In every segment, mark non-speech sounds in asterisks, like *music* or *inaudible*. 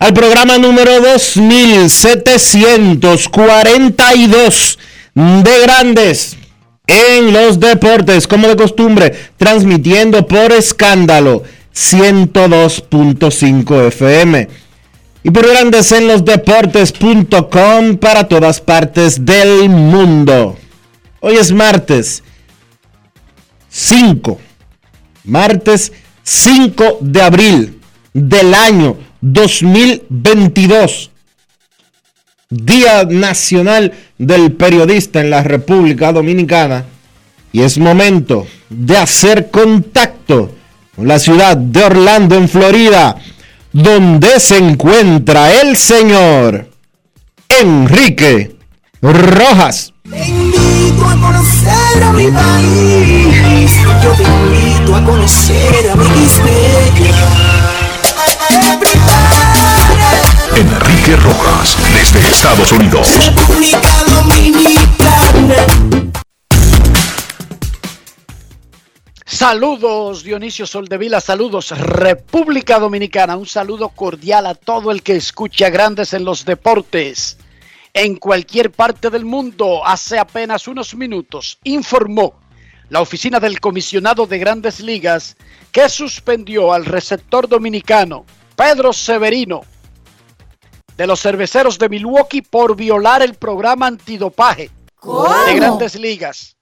al programa número 2742 de Grandes en los Deportes, como de costumbre, transmitiendo por escándalo 102.5 FM. Y por Grandes en los Deportes.com para todas partes del mundo. Hoy es martes 5, martes 5 de abril del año 2022. Día Nacional del Periodista en la República Dominicana. Y es momento de hacer contacto con la ciudad de Orlando, en Florida, donde se encuentra el señor Enrique Rojas. Te a conocer a mi país. Yo te invito a conocer a mi Enrique Rojas, desde Estados Unidos. Saludos Dionisio Soldevila, saludos República Dominicana, un saludo cordial a todo el que escucha Grandes en los Deportes. En cualquier parte del mundo, hace apenas unos minutos, informó la oficina del comisionado de Grandes Ligas que suspendió al receptor dominicano Pedro Severino de los cerveceros de Milwaukee por violar el programa antidopaje de grandes ligas.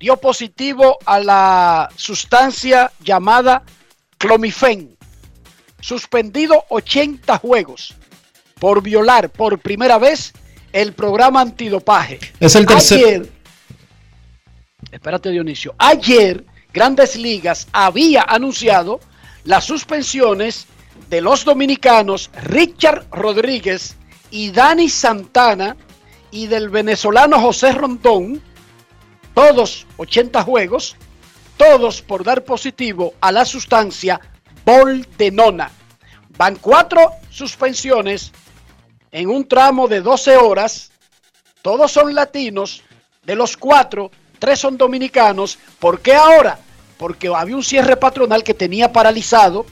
Dio positivo a la sustancia llamada clomifen. Suspendido 80 juegos por violar por primera vez el programa antidopaje. Es el tercer. Ayer, espérate Dionisio, ayer Grandes Ligas había anunciado las suspensiones de los dominicanos Richard Rodríguez y Dani Santana y del venezolano José Rondón, todos 80 juegos, todos por dar positivo a la sustancia boldenona. Van cuatro suspensiones en un tramo de 12 horas, todos son latinos, de los cuatro, tres son dominicanos. ¿Por qué ahora? Porque había un cierre patronal que tenía paralizado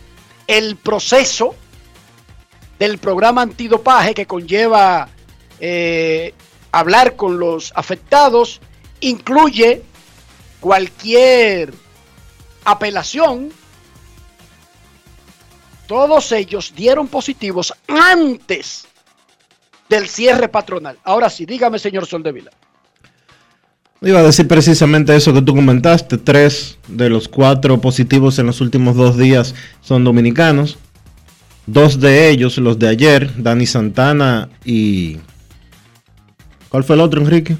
el proceso del programa antidopaje que conlleva eh, hablar con los afectados, incluye cualquier apelación. Todos ellos dieron positivos antes del cierre patronal. Ahora sí, dígame, señor Soldevila. Iba a decir precisamente eso que tú comentaste. Tres de los cuatro positivos en los últimos dos días son dominicanos. Dos de ellos, los de ayer, Dani Santana y... ¿Cuál fue el otro, Enrique?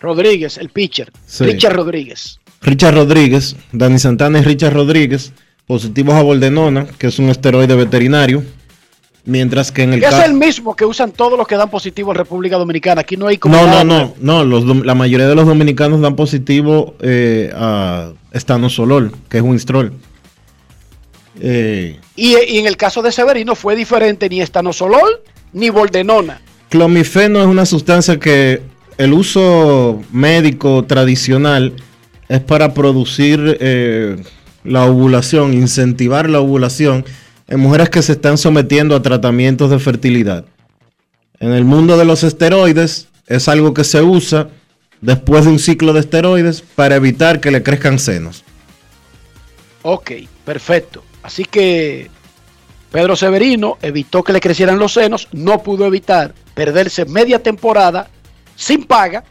Rodríguez, el pitcher. Richard Rodríguez. Richard Rodríguez, Dani Santana y Richard Rodríguez, positivos a Boldenona, que es un esteroide veterinario. Mientras que en el caso... Es el mismo que usan todos los que dan positivo en República Dominicana. Aquí no hay como. No, no, no. no los, la mayoría de los dominicanos dan positivo eh, a Estanosolol, que es un Winstrol. Eh, Y, y en el caso de Severino fue diferente ni estanosol ni boldenona. clomifeno es una sustancia que el uso médico tradicional es para producir eh, la ovulación, incentivar la ovulación en mujeres que se están sometiendo a tratamientos de fertilidad. En el mundo de los esteroides es algo que se usa después de un ciclo de esteroides para evitar que le crezcan senos. Ok, perfecto. Así que Pedro Severino evitó que le crecieran los senos, no pudo evitar perderse media temporada sin paga.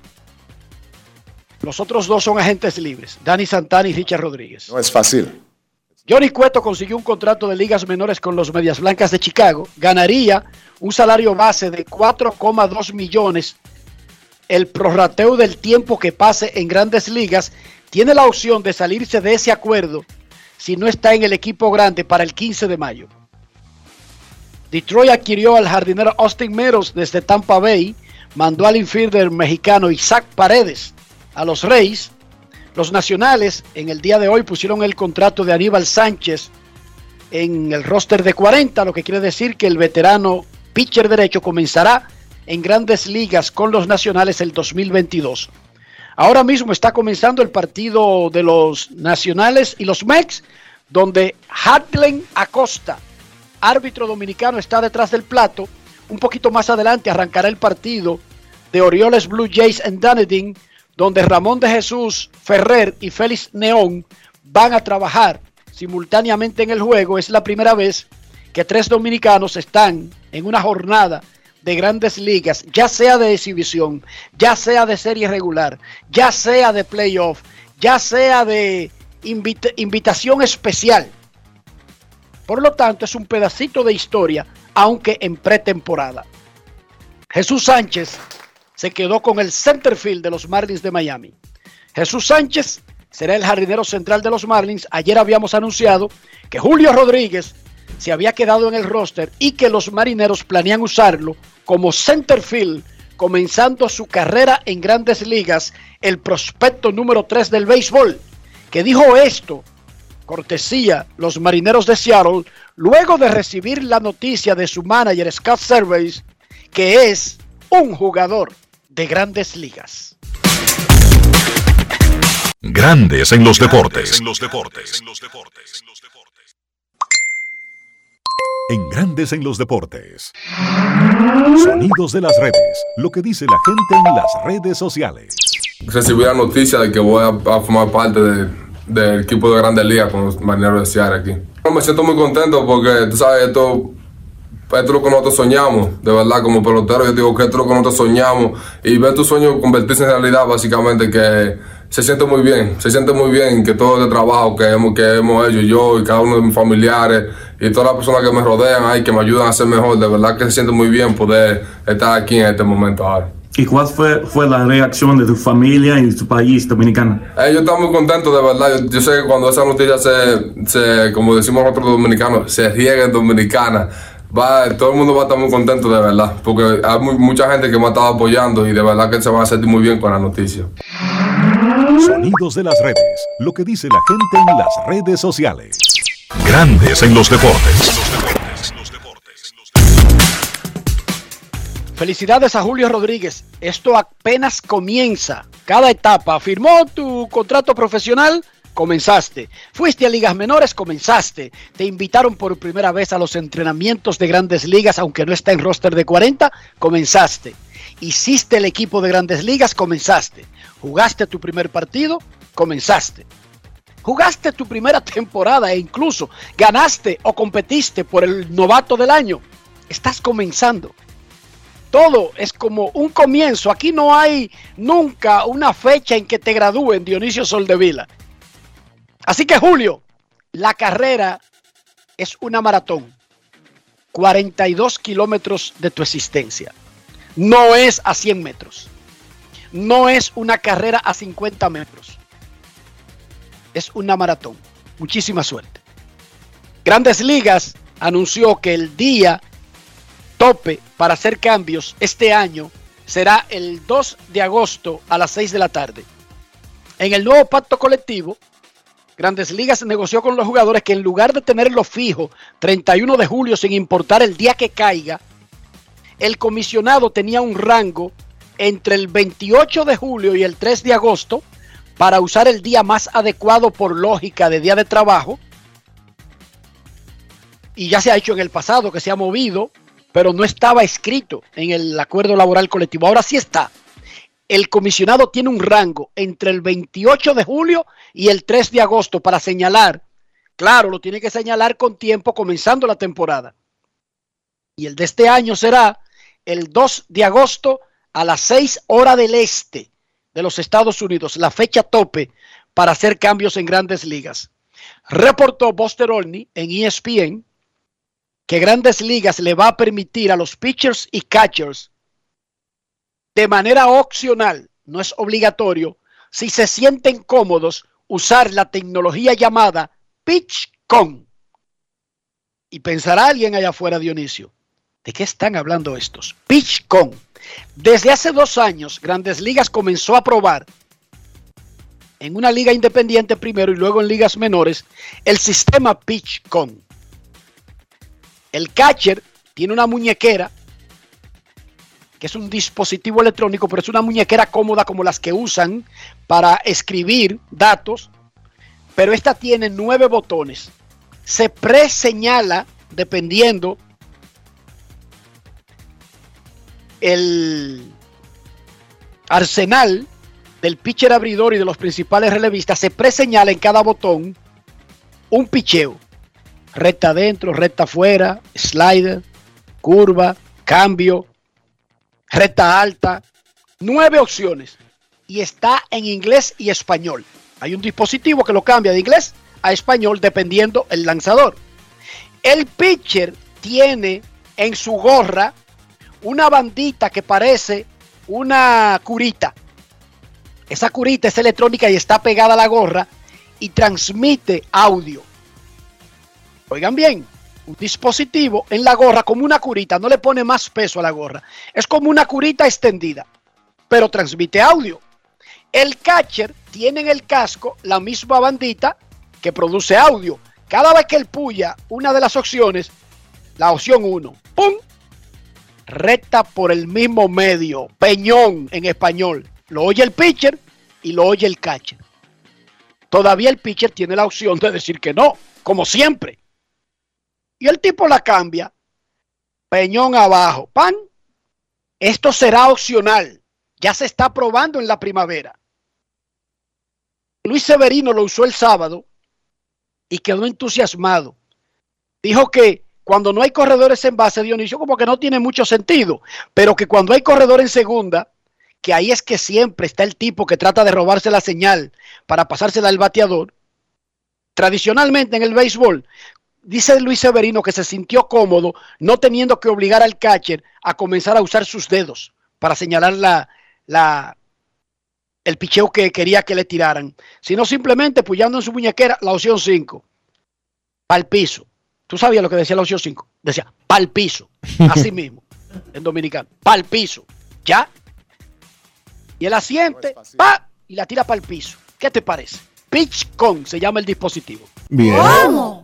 Los otros dos son agentes libres, Dani Santana y Richard Rodríguez. No es fácil. Johnny Cueto consiguió un contrato de ligas menores con los Medias Blancas de Chicago. Ganaría un salario base de 4,2 millones. El prorrateo del tiempo que pase en grandes ligas tiene la opción de salirse de ese acuerdo si no está en el equipo grande para el 15 de mayo. Detroit adquirió al jardinero Austin Meadows desde Tampa Bay, mandó al infielder mexicano Isaac Paredes a los Reyes. Los nacionales en el día de hoy pusieron el contrato de Aníbal Sánchez en el roster de 40, lo que quiere decir que el veterano pitcher derecho comenzará en grandes ligas con los nacionales el 2022. Ahora mismo está comenzando el partido de los nacionales y los Mex, donde Hadlen Acosta, árbitro dominicano, está detrás del plato. Un poquito más adelante arrancará el partido de Orioles Blue Jays en Dunedin, donde Ramón de Jesús Ferrer y Félix Neón van a trabajar simultáneamente en el juego. Es la primera vez que tres dominicanos están en una jornada de grandes ligas, ya sea de exhibición, ya sea de serie regular, ya sea de playoff, ya sea de invita- invitación especial. Por lo tanto, es un pedacito de historia, aunque en pretemporada. Jesús Sánchez se quedó con el centerfield de los Marlins de Miami. Jesús Sánchez será el jardinero central de los Marlins. Ayer habíamos anunciado que Julio Rodríguez se había quedado en el roster y que los marineros planean usarlo como centerfield, comenzando su carrera en grandes ligas, el prospecto número 3 del béisbol, que dijo esto, cortesía los marineros de Seattle, luego de recibir la noticia de su manager Scott Service, que es un jugador de grandes ligas. Grandes en los deportes. En los deportes. En Grandes en los deportes. Sonidos de las redes. Lo que dice la gente en las redes sociales. recibí la noticia de que voy a, a formar parte de- del equipo de Grandes Ligas con los marineros de Seattle aquí. Me siento muy contento porque, tú sabes, esto, esto es lo que nosotros soñamos, de verdad, como pelotero, yo digo es lo que nosotros soñamos y ver tu sueño convertirse en realidad, básicamente, que se siente muy bien, se siente muy bien que todo este trabajo que hemos, que hemos hecho yo y cada uno de mis familiares y todas las personas que me rodean ahí, que me ayudan a ser mejor, de verdad que se siente muy bien poder estar aquí en este momento ahora. ¿Y cuál fue, fue la reacción de tu familia y tu país dominicano? Eh, yo estoy muy contento, de verdad. Yo, yo sé que cuando esa noticia se, se, como decimos nosotros los dominicanos, se riega en Dominicana, va, todo el mundo va a estar muy contento, de verdad. Porque hay muy- mucha gente que me ha estado apoyando y de verdad que se van a sentir muy bien con la noticia. Sonidos de las redes. Lo que dice la gente en las redes sociales. Grandes en los deportes. Felicidades a Julio Rodríguez. Esto apenas comienza. Cada etapa. Firmó tu contrato profesional. Comenzaste. Fuiste a ligas menores, comenzaste. Te invitaron por primera vez a los entrenamientos de grandes ligas, aunque no está en roster de 40, comenzaste. Hiciste el equipo de grandes ligas, comenzaste. Jugaste tu primer partido, comenzaste. Jugaste tu primera temporada e incluso ganaste o competiste por el novato del año. Estás comenzando todo es como un comienzo. Aquí no hay nunca una fecha en que te gradúen, Dionisio Soldevila. Así que Julio, la carrera es una maratón. 42 kilómetros de tu existencia. No es a 100 metros. No es una carrera a 50 metros. Es una maratón. Muchísima suerte. Grandes Ligas anunció que el día tope para hacer cambios este año será el 2 de agosto a las 6 de la tarde. En el nuevo pacto colectivo, Grandes Ligas negoció con los jugadores que en lugar de tenerlo fijo 31 de julio sin importar el día que caiga, el comisionado tenía un rango entre el 28 de julio y el 3 de agosto para usar el día más adecuado por lógica de día de trabajo. Y ya se ha hecho en el pasado que se ha movido, pero no estaba escrito en el acuerdo laboral colectivo. Ahora sí está. El comisionado tiene un rango entre el 28 de julio y el 3 de agosto para señalar. Claro, lo tiene que señalar con tiempo comenzando la temporada. Y el de este año será el 2 de agosto a las 6 horas del este de los Estados Unidos, la fecha tope para hacer cambios en grandes ligas. Reportó Buster Olney en ESPN que grandes ligas le va a permitir a los pitchers y catchers de manera opcional, no es obligatorio, si se sienten cómodos, usar la tecnología llamada PitchCon. Y pensará alguien allá afuera, Dionisio, ¿de qué están hablando estos? PitchCon. Desde hace dos años, Grandes Ligas comenzó a probar en una liga independiente primero y luego en ligas menores el sistema PitchCon. El catcher tiene una muñequera que es un dispositivo electrónico, pero es una muñequera cómoda como las que usan para escribir datos, pero esta tiene nueve botones. Se preseñala dependiendo el arsenal del pitcher abridor y de los principales relevistas, se preseñala en cada botón un picheo. Recta adentro, recta afuera, slider, curva, cambio, recta alta, nueve opciones. Y está en inglés y español. Hay un dispositivo que lo cambia de inglés a español dependiendo el lanzador. El pitcher tiene en su gorra una bandita que parece una curita. Esa curita es electrónica y está pegada a la gorra y transmite audio. Oigan bien, un dispositivo en la gorra como una curita, no le pone más peso a la gorra. Es como una curita extendida, pero transmite audio. El catcher tiene en el casco la misma bandita que produce audio. Cada vez que él puya una de las opciones, la opción 1, ¡pum! recta por el mismo medio, peñón en español. Lo oye el pitcher y lo oye el catcher. Todavía el pitcher tiene la opción de decir que no, como siempre. Y el tipo la cambia, peñón abajo, pan. Esto será opcional. Ya se está probando en la primavera. Luis Severino lo usó el sábado y quedó entusiasmado. Dijo que cuando no hay corredores en base, Dionisio, como que no tiene mucho sentido, pero que cuando hay corredor en segunda, que ahí es que siempre está el tipo que trata de robarse la señal para pasársela al bateador. Tradicionalmente en el béisbol, dice Luis Severino que se sintió cómodo no teniendo que obligar al catcher a comenzar a usar sus dedos para señalar la, la, el picheo que quería que le tiraran, sino simplemente puyando en su muñequera la opción 5, al piso. ¿Tú sabías lo que decía la opción 5? Decía, pal piso. Así *laughs* mismo, en dominicano. Pal piso. ¿Ya? Y el asiente, pa, y la tira para el piso. ¿Qué te parece? Pitch con se llama el dispositivo. Bien. ¿Cómo?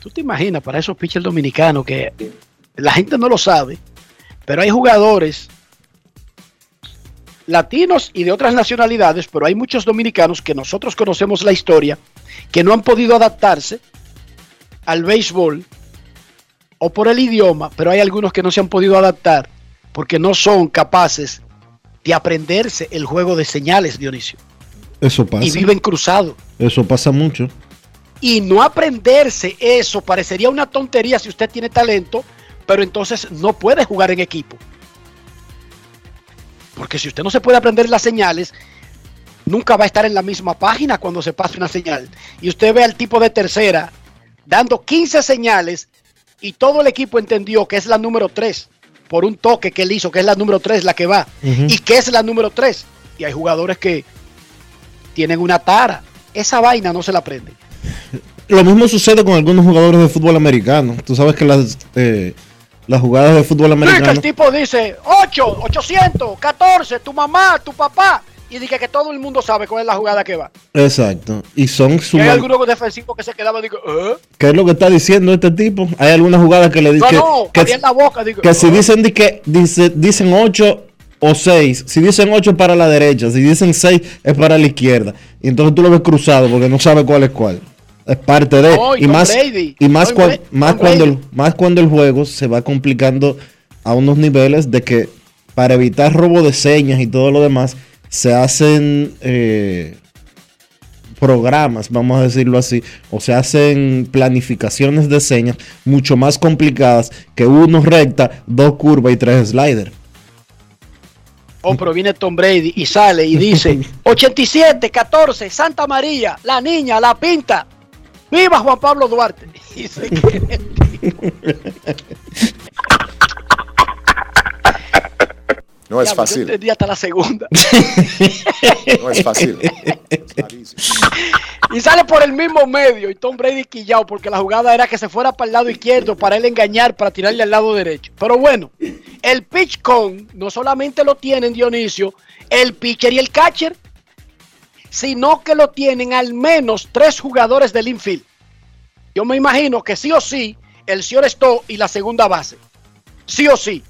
¿Tú te imaginas para esos pitchers dominicanos que la gente no lo sabe, pero hay jugadores latinos y de otras nacionalidades, pero hay muchos dominicanos que nosotros conocemos la historia, que no han podido adaptarse al béisbol o por el idioma, pero hay algunos que no se han podido adaptar porque no son capaces de aprenderse el juego de señales, Dionisio, Eso pasa. y viven cruzados. Eso pasa mucho. Y no aprenderse eso parecería una tontería si usted tiene talento, pero entonces no puede jugar en equipo. Porque si usted no se puede aprender las señales, nunca va a estar en la misma página cuando se pase una señal. Y usted ve al tipo de tercera dando 15 señales y todo el equipo entendió que es la número 3 por un toque que él hizo, que es la número 3 la que va. Y que es la número 3. Y hay jugadores que tienen una tara. Esa vaina no se la aprende. Lo mismo sucede con algunos jugadores de fútbol americano. Tú sabes que las, eh, las jugadas de fútbol Sí, que americano. el tipo dice 8, 800, 14, tu mamá, tu papá. y dije que todo el mundo sabe cuál es la jugada que va. Exacto. Y son su hay algunos defensivos que se quedaban, digo, ¿eh? ¿Qué es lo que está diciendo este tipo? Hay algunas jugadas que le No, dicen no, que, abrían la boca, digo, que si "Ah". dicen di que dice, dicen 8 o 6, si dicen 8 para la derecha, si dicen 6 es para la izquierda. Y entonces tú lo ves cruzado porque no sabe cuál es cuál. Es parte de No, y más Brady, y más, más cuando el, más cuando el juego se va complicando a unos niveles de que para evitar robo de señas y todo lo demás se hacen eh, programas, vamos a decirlo así, o se hacen planificaciones de señas mucho más complicadas que uno recta, dos curvas y tres sliders. Oh, pero viene Tom Brady y sale y dice *laughs* 87, 14, Santa María, la niña, la pinta. ¡Viva Juan Pablo Duarte! *laughs* Y se. No es Yo fácil, entendí hasta la segunda. no es fácil. Y sale por el mismo medio y Tom Brady quillao porque la jugada era que se fuera para el lado izquierdo para él engañar, para tirarle al lado derecho. Pero bueno, el pitch con no solamente lo tienen Dionisio, el pitcher y el catcher, sino que lo tienen al menos tres jugadores del infield. Yo me imagino que sí o sí, el shortstop y la segunda base. Sí o sí.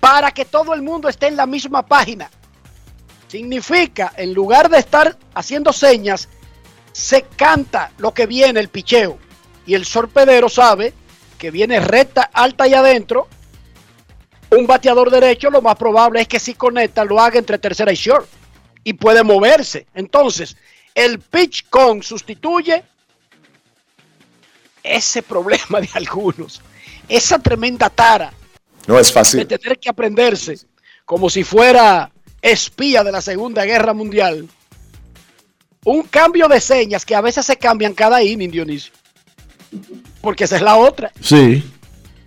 Para que todo el mundo esté en la misma página. Significa, en lugar de estar haciendo señas, se canta lo que viene el picheo. Y el sorpedero sabe que viene recta, alta y adentro. Un bateador derecho, lo más probable es que si conecta, lo haga entre tercera y short. Y puede moverse. Entonces, el pitch con sustituye ese problema de algunos. Esa tremenda tara No es de fácil. tener que aprenderse como si fuera espía de la Segunda Guerra Mundial. Un cambio de señas que a veces se cambian cada inning, Dionisio. Porque esa es la otra. Sí,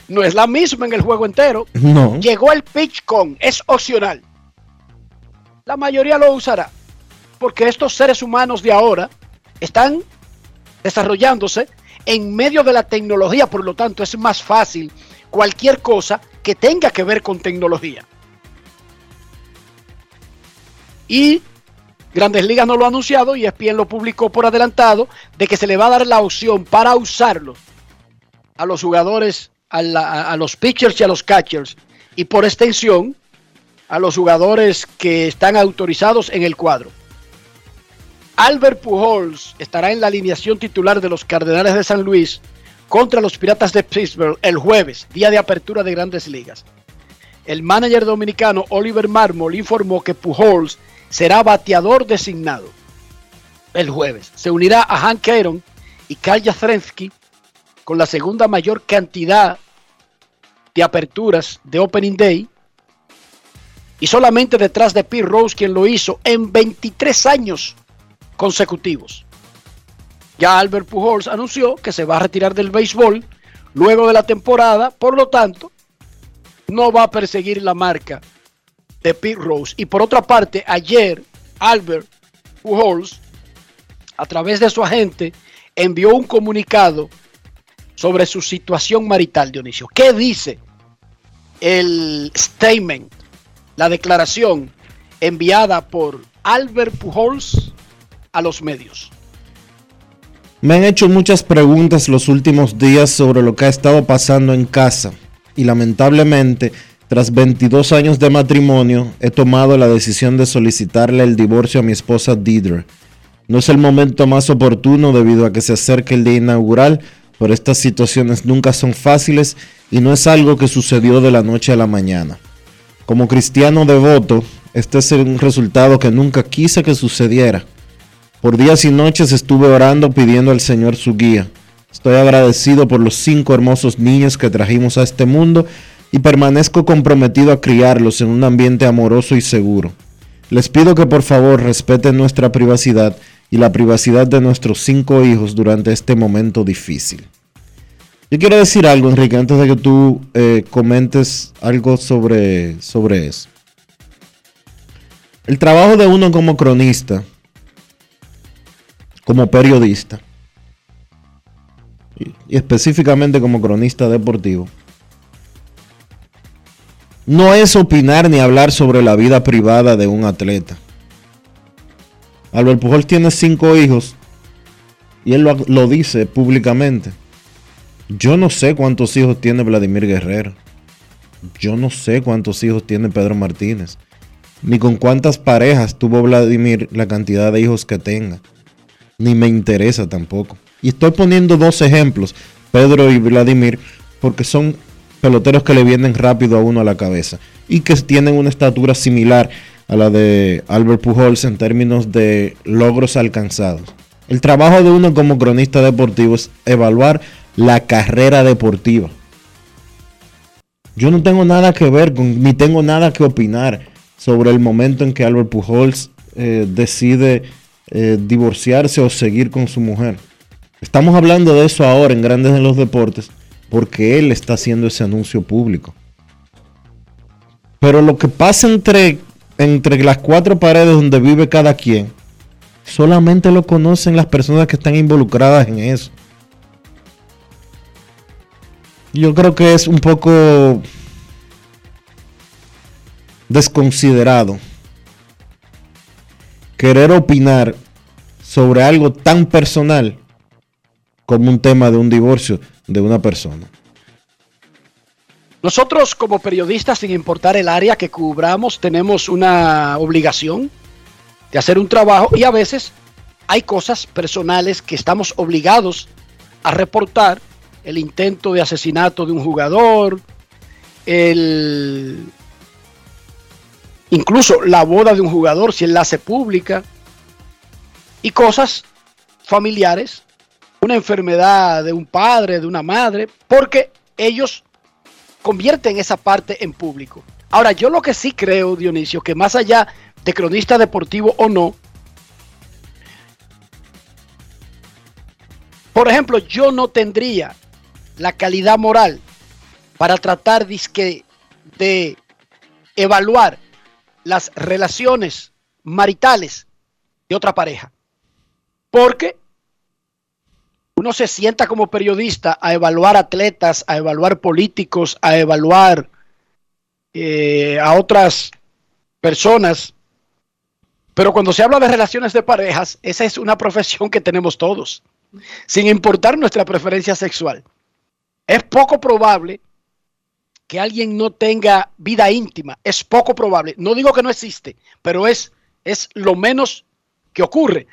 No es la misma en el juego entero. no. Llegó el pitch con, es opcional. La mayoría lo usará. Porque estos seres humanos de ahora están desarrollándose en medio de la tecnología, por lo tanto es más fácil cualquier cosa que tenga que ver con tecnología. Y Grandes Ligas no lo ha anunciado y ESPN lo publicó por adelantado de que se le va a dar la opción para usarlo a los jugadores, a, la- a- los pitchers y a los catchers y por extensión a los jugadores que están autorizados en el cuadro. Albert Pujols estará en la alineación titular de los Cardenales de San Luis contra los Piratas de Pittsburgh el jueves, día de apertura de Grandes Ligas. El manager dominicano Oliver Marmol informó que Pujols será bateador designado el jueves. Se unirá a Hank Aaron y Kyle Yastrzemski con la segunda mayor cantidad de aperturas de Opening Day y solamente detrás de Pete Rose quien lo hizo en 23 años consecutivos. Ya Albert Pujols anunció que se va a retirar del béisbol luego de la temporada, por lo tanto, no va a perseguir la marca de Pete Rose. Y por otra parte, ayer Albert Pujols, a través de su agente, envió un comunicado sobre su situación marital, Dionisio. ¿Qué dice el statement, la declaración enviada por Albert Pujols a los medios? Me han hecho muchas preguntas los últimos días sobre lo que ha estado pasando en casa y lamentablemente, tras 22 años de matrimonio, he tomado la decisión de solicitarle el divorcio a mi esposa Deidre. No es el momento más oportuno debido a que se acerca el día inaugural, pero estas situaciones nunca son fáciles y no es algo que sucedió de la noche a la mañana. Como cristiano devoto, este es un resultado que nunca quise que sucediera. Por días y noches estuve orando pidiendo al Señor su guía. Estoy agradecido por los cinco hermosos niños que trajimos a este mundo y permanezco comprometido a criarlos en un ambiente amoroso y seguro. Les pido que por favor respeten nuestra privacidad y la privacidad de nuestros cinco hijos durante este momento difícil. Yo quiero decir algo, Enrique, antes de que tú eh, comentes algo sobre, sobre eso. El trabajo de uno como cronista, como periodista, y, específicamente como cronista deportivo, no es opinar ni hablar sobre la vida privada de un atleta. Albert Pujol tiene cinco hijos y él lo dice públicamente. Yo no sé cuántos hijos tiene Vladimir Guerrero. Yo no sé cuántos hijos tiene Pedro Martínez. Ni con cuántas parejas tuvo Vladimir la cantidad de hijos que tenga. Ni me interesa tampoco. Y estoy poniendo dos ejemplos, Pedro y Vladimir, porque son peloteros que le vienen rápido a uno a la cabeza y que tienen una estatura similar a la de Albert Pujols en términos de logros alcanzados. El trabajo de uno como cronista deportivo es evaluar la carrera deportiva. Yo no tengo nada que ver con, ni tengo nada que opinar sobre el momento en que Albert Pujols eh, decide eh, divorciarse o seguir con su mujer. Estamos hablando de eso ahora en Grandes en los Deportes porque él está haciendo ese anuncio público. Pero lo que pasa entre, entre las cuatro paredes donde vive cada quien, solamente lo conocen las personas que están involucradas en eso. Yo creo que es un poco desconsiderado querer opinar sobre algo tan personal como un tema de un divorcio de una persona. Nosotros como periodistas, sin importar el área que cubramos, tenemos una obligación de hacer un trabajo y a veces hay cosas personales que estamos obligados a reportar. El intento de asesinato de un jugador, el, incluso la boda de un jugador, si él hace pública, y cosas familiares, una enfermedad de un padre, de una madre, porque ellos convierten esa parte en público. Ahora, yo lo que sí creo, Dionisio, que más allá de cronista deportivo o no, por ejemplo, yo no tendría la calidad moral para tratar de evaluar las relaciones maritales de otra pareja. Porque uno se sienta como periodista a evaluar atletas, a evaluar políticos, a evaluar eh, a otras personas. Pero cuando se habla de relaciones de parejas, esa es una profesión que tenemos todos, sin importar nuestra preferencia sexual. Es poco probable que alguien no tenga vida íntima. Es poco probable. No digo que no existe, pero es, es lo menos que ocurre.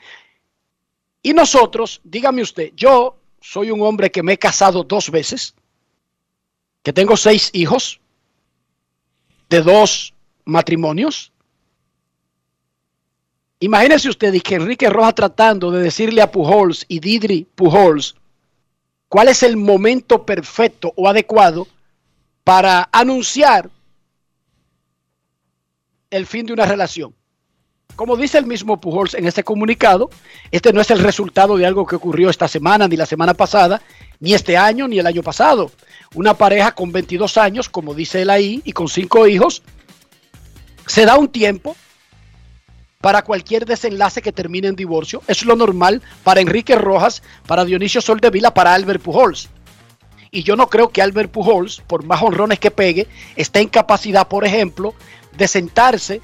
Y nosotros, dígame usted, yo soy un hombre que me he casado dos veces, que tengo seis hijos de dos matrimonios. Imagínese usted que Enrique Rojas tratando de decirle a Pujols y Didri Pujols cuál es el momento perfecto o adecuado para anunciar el fin de una relación. Como dice el mismo Pujols en este comunicado, este no es el resultado de algo que ocurrió esta semana, ni la semana pasada, ni este año, ni el año pasado. Una pareja con 22 años, como dice él ahí, y con cinco hijos, se da un tiempo para cualquier desenlace que termine en divorcio. Es lo normal para Enrique Rojas, para Dionisio Soldevila, para Albert Pujols. Y yo no creo que Albert Pujols, por más honrones que pegue, esté en capacidad, por ejemplo, de sentarse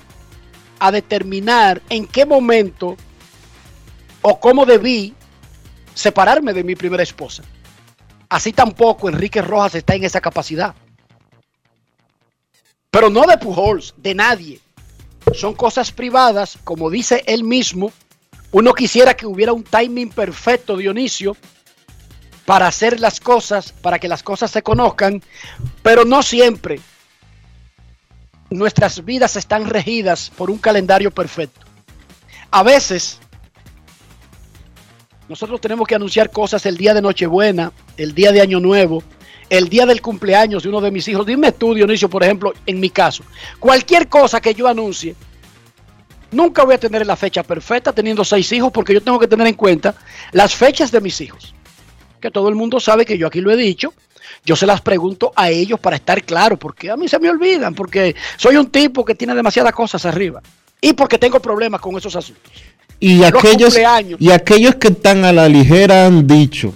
a determinar en qué momento o cómo debí separarme de mi primera esposa. Así tampoco Enrique Rojas está en esa capacidad. Pero no de Pujols, de nadie. Son cosas privadas, como dice él mismo. Uno quisiera que hubiera un timing perfecto, Dionisio, para hacer las cosas, para que las cosas se conozcan, pero no siempre nuestras vidas están regidas por un calendario perfecto. A veces nosotros tenemos que anunciar cosas el día de Nochebuena, el día de Año Nuevo, el día del cumpleaños de uno de mis hijos. Dime tú, Dionisio, por ejemplo, en mi caso, cualquier cosa que yo anuncie, nunca voy a tener la fecha perfecta teniendo seis hijos porque yo tengo que tener en cuenta las fechas de mis hijos. Que todo el mundo sabe que yo aquí lo he dicho, yo se las pregunto a ellos para estar claro, porque a mí se me olvidan, porque soy un tipo que tiene demasiadas cosas arriba y porque tengo problemas con esos asuntos. Y aquellos, y aquellos que están a la ligera han dicho,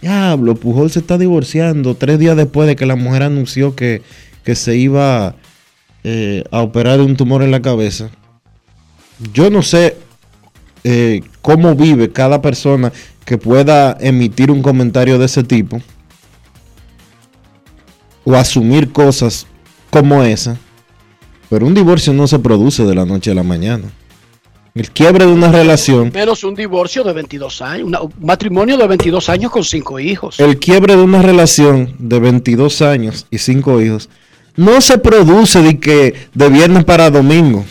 diablo, Pujol se está divorciando tres días después de que la mujer anunció que, se iba eh, a operar de un tumor en la cabeza. Yo no sé eh, cómo vive cada persona que pueda emitir un comentario de ese tipo o asumir cosas como esa, pero un divorcio no se produce de la noche a la mañana. El quiebre de una relación, Menos un divorcio de 22 años, una- un matrimonio de 22 años con cinco hijos. el quiebre de una relación de 22 años y 5 hijos no se produce de que de viernes para domingo.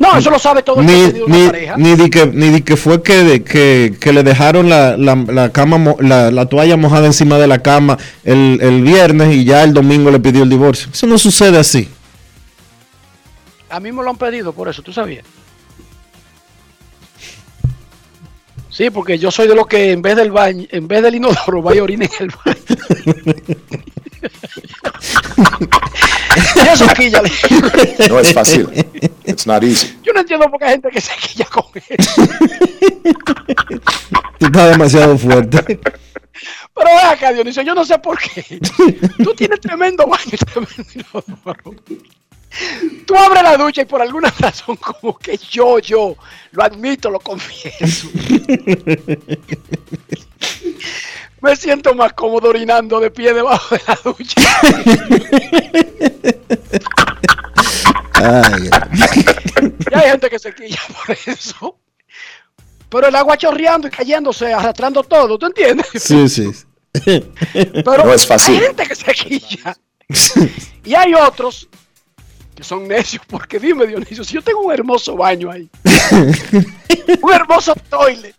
No, eso lo sabe todo el Ni, una ni, pareja. ni de que, ni de que fue que, de- que, que le dejaron la, la, la cama la, la toalla mojada encima de la cama el, el viernes y ya el domingo le pidió el divorcio. Eso no sucede así. A mí me lo han pedido por eso, ¿tú sabías? Sí, porque yo soy de los que en vez del baño, en vez del inodoro, vaya a orinar en el baño. Y *laughs* eso aquí ya le- No es fácil. It's not easy. Yo no entiendo por qué hay gente que se quilla con eso. Tú estás demasiado fuerte. Pero acá, Dionisio, yo no sé por qué. Tú tienes tremendo baño y tremendo inodoro. *laughs* Tú abres la ducha y por alguna *laughs* razón como que yo, yo, lo admito, lo confieso. *laughs* Me siento más cómodo orinando de pie debajo de la ducha. Ay, Y hay gente que se quilla por eso. Pero el agua chorreando y cayéndose, arrastrando todo, ¿tú entiendes? sí, sí. Pero No es fácil. hay gente que se quilla. Y hay otros son necios, porque dime, Dionisio, si yo tengo un hermoso baño ahí, *laughs* un hermoso toilet,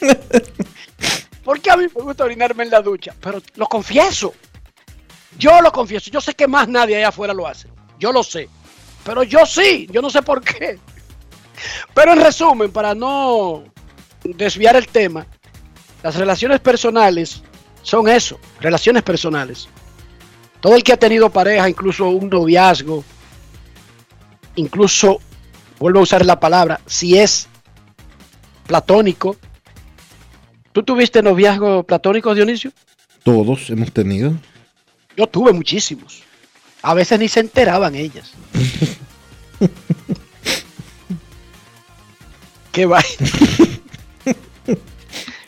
*laughs* ¿por qué a mí me gusta orinarme en la ducha? Pero lo confieso, yo lo confieso, yo sé que más nadie allá afuera lo hace, yo lo sé, pero yo sí, yo no sé por qué. Pero en resumen, para no desviar el tema, las relaciones personales son eso, relaciones personales. Todo el que ha tenido pareja, incluso un noviazgo, incluso, vuelvo a usar la palabra, si es platónico. ¿Tú tuviste noviazgo platónico, Dionisio? Todos hemos tenido. Yo tuve muchísimos. A veces ni se enteraban ellas. *laughs* Qué vaina. *laughs*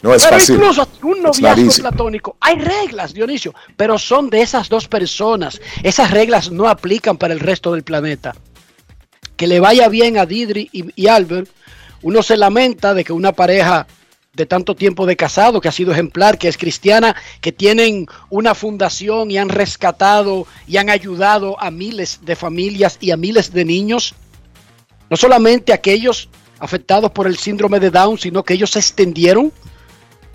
No es Pero fácil. incluso un noviazgo platónico, hay reglas, Dionisio, pero son de esas dos personas. Esas reglas no aplican para el resto del planeta. Que le vaya bien a Didri y, Albert, uno se lamenta de que una pareja de tanto tiempo de casado, que ha sido ejemplar, que es cristiana, que tienen una fundación y han rescatado y han ayudado a miles de familias y a miles de niños, no solamente aquellos afectados por el síndrome de Down, sino que ellos extendieron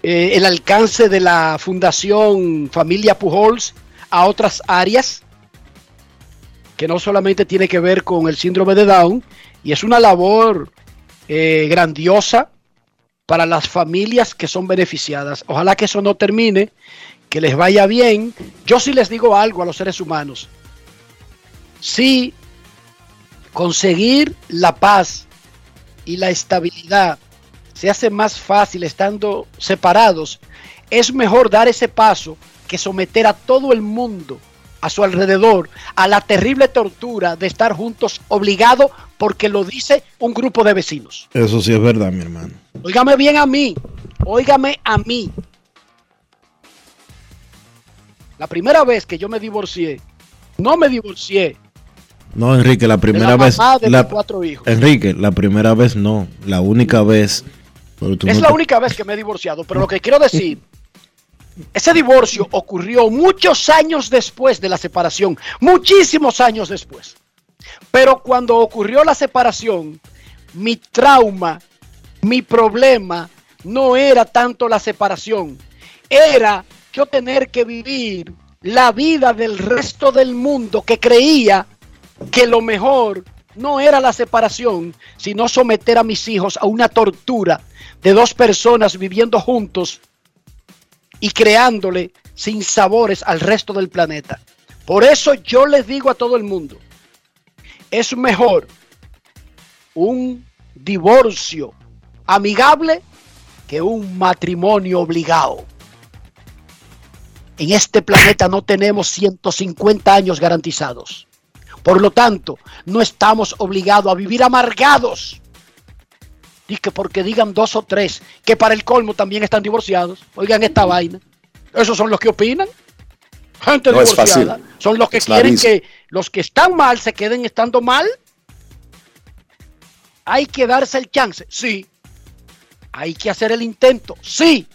eh, el alcance de la Fundación Familia Pujols a otras áreas que no solamente tiene que ver con el síndrome de Down y es una labor eh, grandiosa para las familias que son beneficiadas. Ojalá que eso no termine, que les vaya bien. Yo sí les digo algo a los seres humanos. Si conseguir la paz y la estabilidad se hace más fácil estando separados, es mejor dar ese paso que someter a todo el mundo a su alrededor a la terrible tortura de estar juntos obligado porque lo dice un grupo de vecinos. Eso sí es verdad, mi hermano. Óigame bien a mí, óigame a mí. La primera vez que yo me divorcié, no me divorcié No, Enrique, la de primera la vez. de la- mis cuatro hijos. Enrique, la primera vez no. La única vez. Es no la te- única vez que me he divorciado, pero lo que quiero decir, ese divorcio ocurrió muchos años después de la separación, muchísimos años después. Pero cuando ocurrió la separación, mi trauma, mi problema no era tanto la separación, era yo tener que vivir la vida del resto del mundo que creía que lo mejor no era la separación, sino someter a mis hijos a una tortura de dos personas viviendo juntos y creándole sin sabores al resto del planeta. Por eso yo les digo a todo el mundo, es mejor un divorcio amigable que un matrimonio obligado. En este planeta no tenemos 150 años garantizados. Por lo tanto, no estamos obligados a vivir amargados. Y que porque digan dos o tres, que para el colmo también están divorciados. Oigan esta vaina. Esos son los que opinan. Gente No es divorciada. fácil. Son los que quieren que los que están mal se queden estando mal. Hay que darse el chance. Sí. Hay que hacer el intento. Sí.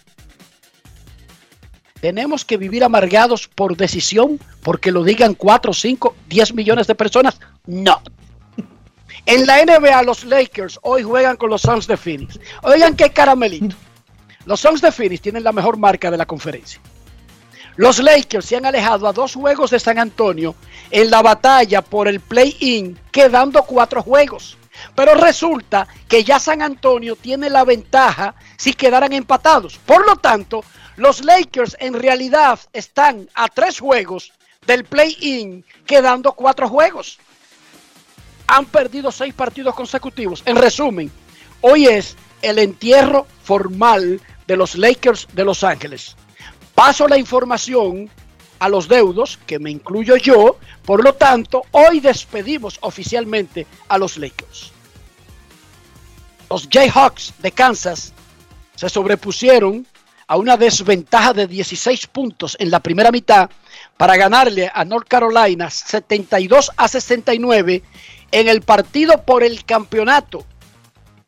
Tenemos que vivir amargados por decisión porque lo digan 4, 5, 10 millones de personas. No. En la NBA los Lakers hoy juegan con los Suns de Phoenix. Oigan qué caramelito. Los Suns de Phoenix tienen la mejor marca de la conferencia. Los Lakers se han alejado a dos juegos de San Antonio en la batalla por el play-in, quedando cuatro juegos. Pero resulta que ya San Antonio tiene la ventaja si quedaran empatados. Por lo tanto, los Lakers en realidad están a tres juegos del play-in, quedando cuatro juegos. Han perdido seis partidos consecutivos. En resumen, hoy es el entierro formal de los Lakers de Los Ángeles. Paso la información a los deudos, que me incluyo yo. Por lo tanto, hoy despedimos oficialmente a los Lakers. Los Jayhawks de Kansas se sobrepusieron a una desventaja de 16 puntos en la primera mitad para ganarle a North Carolina 72 a 69 en el partido por el campeonato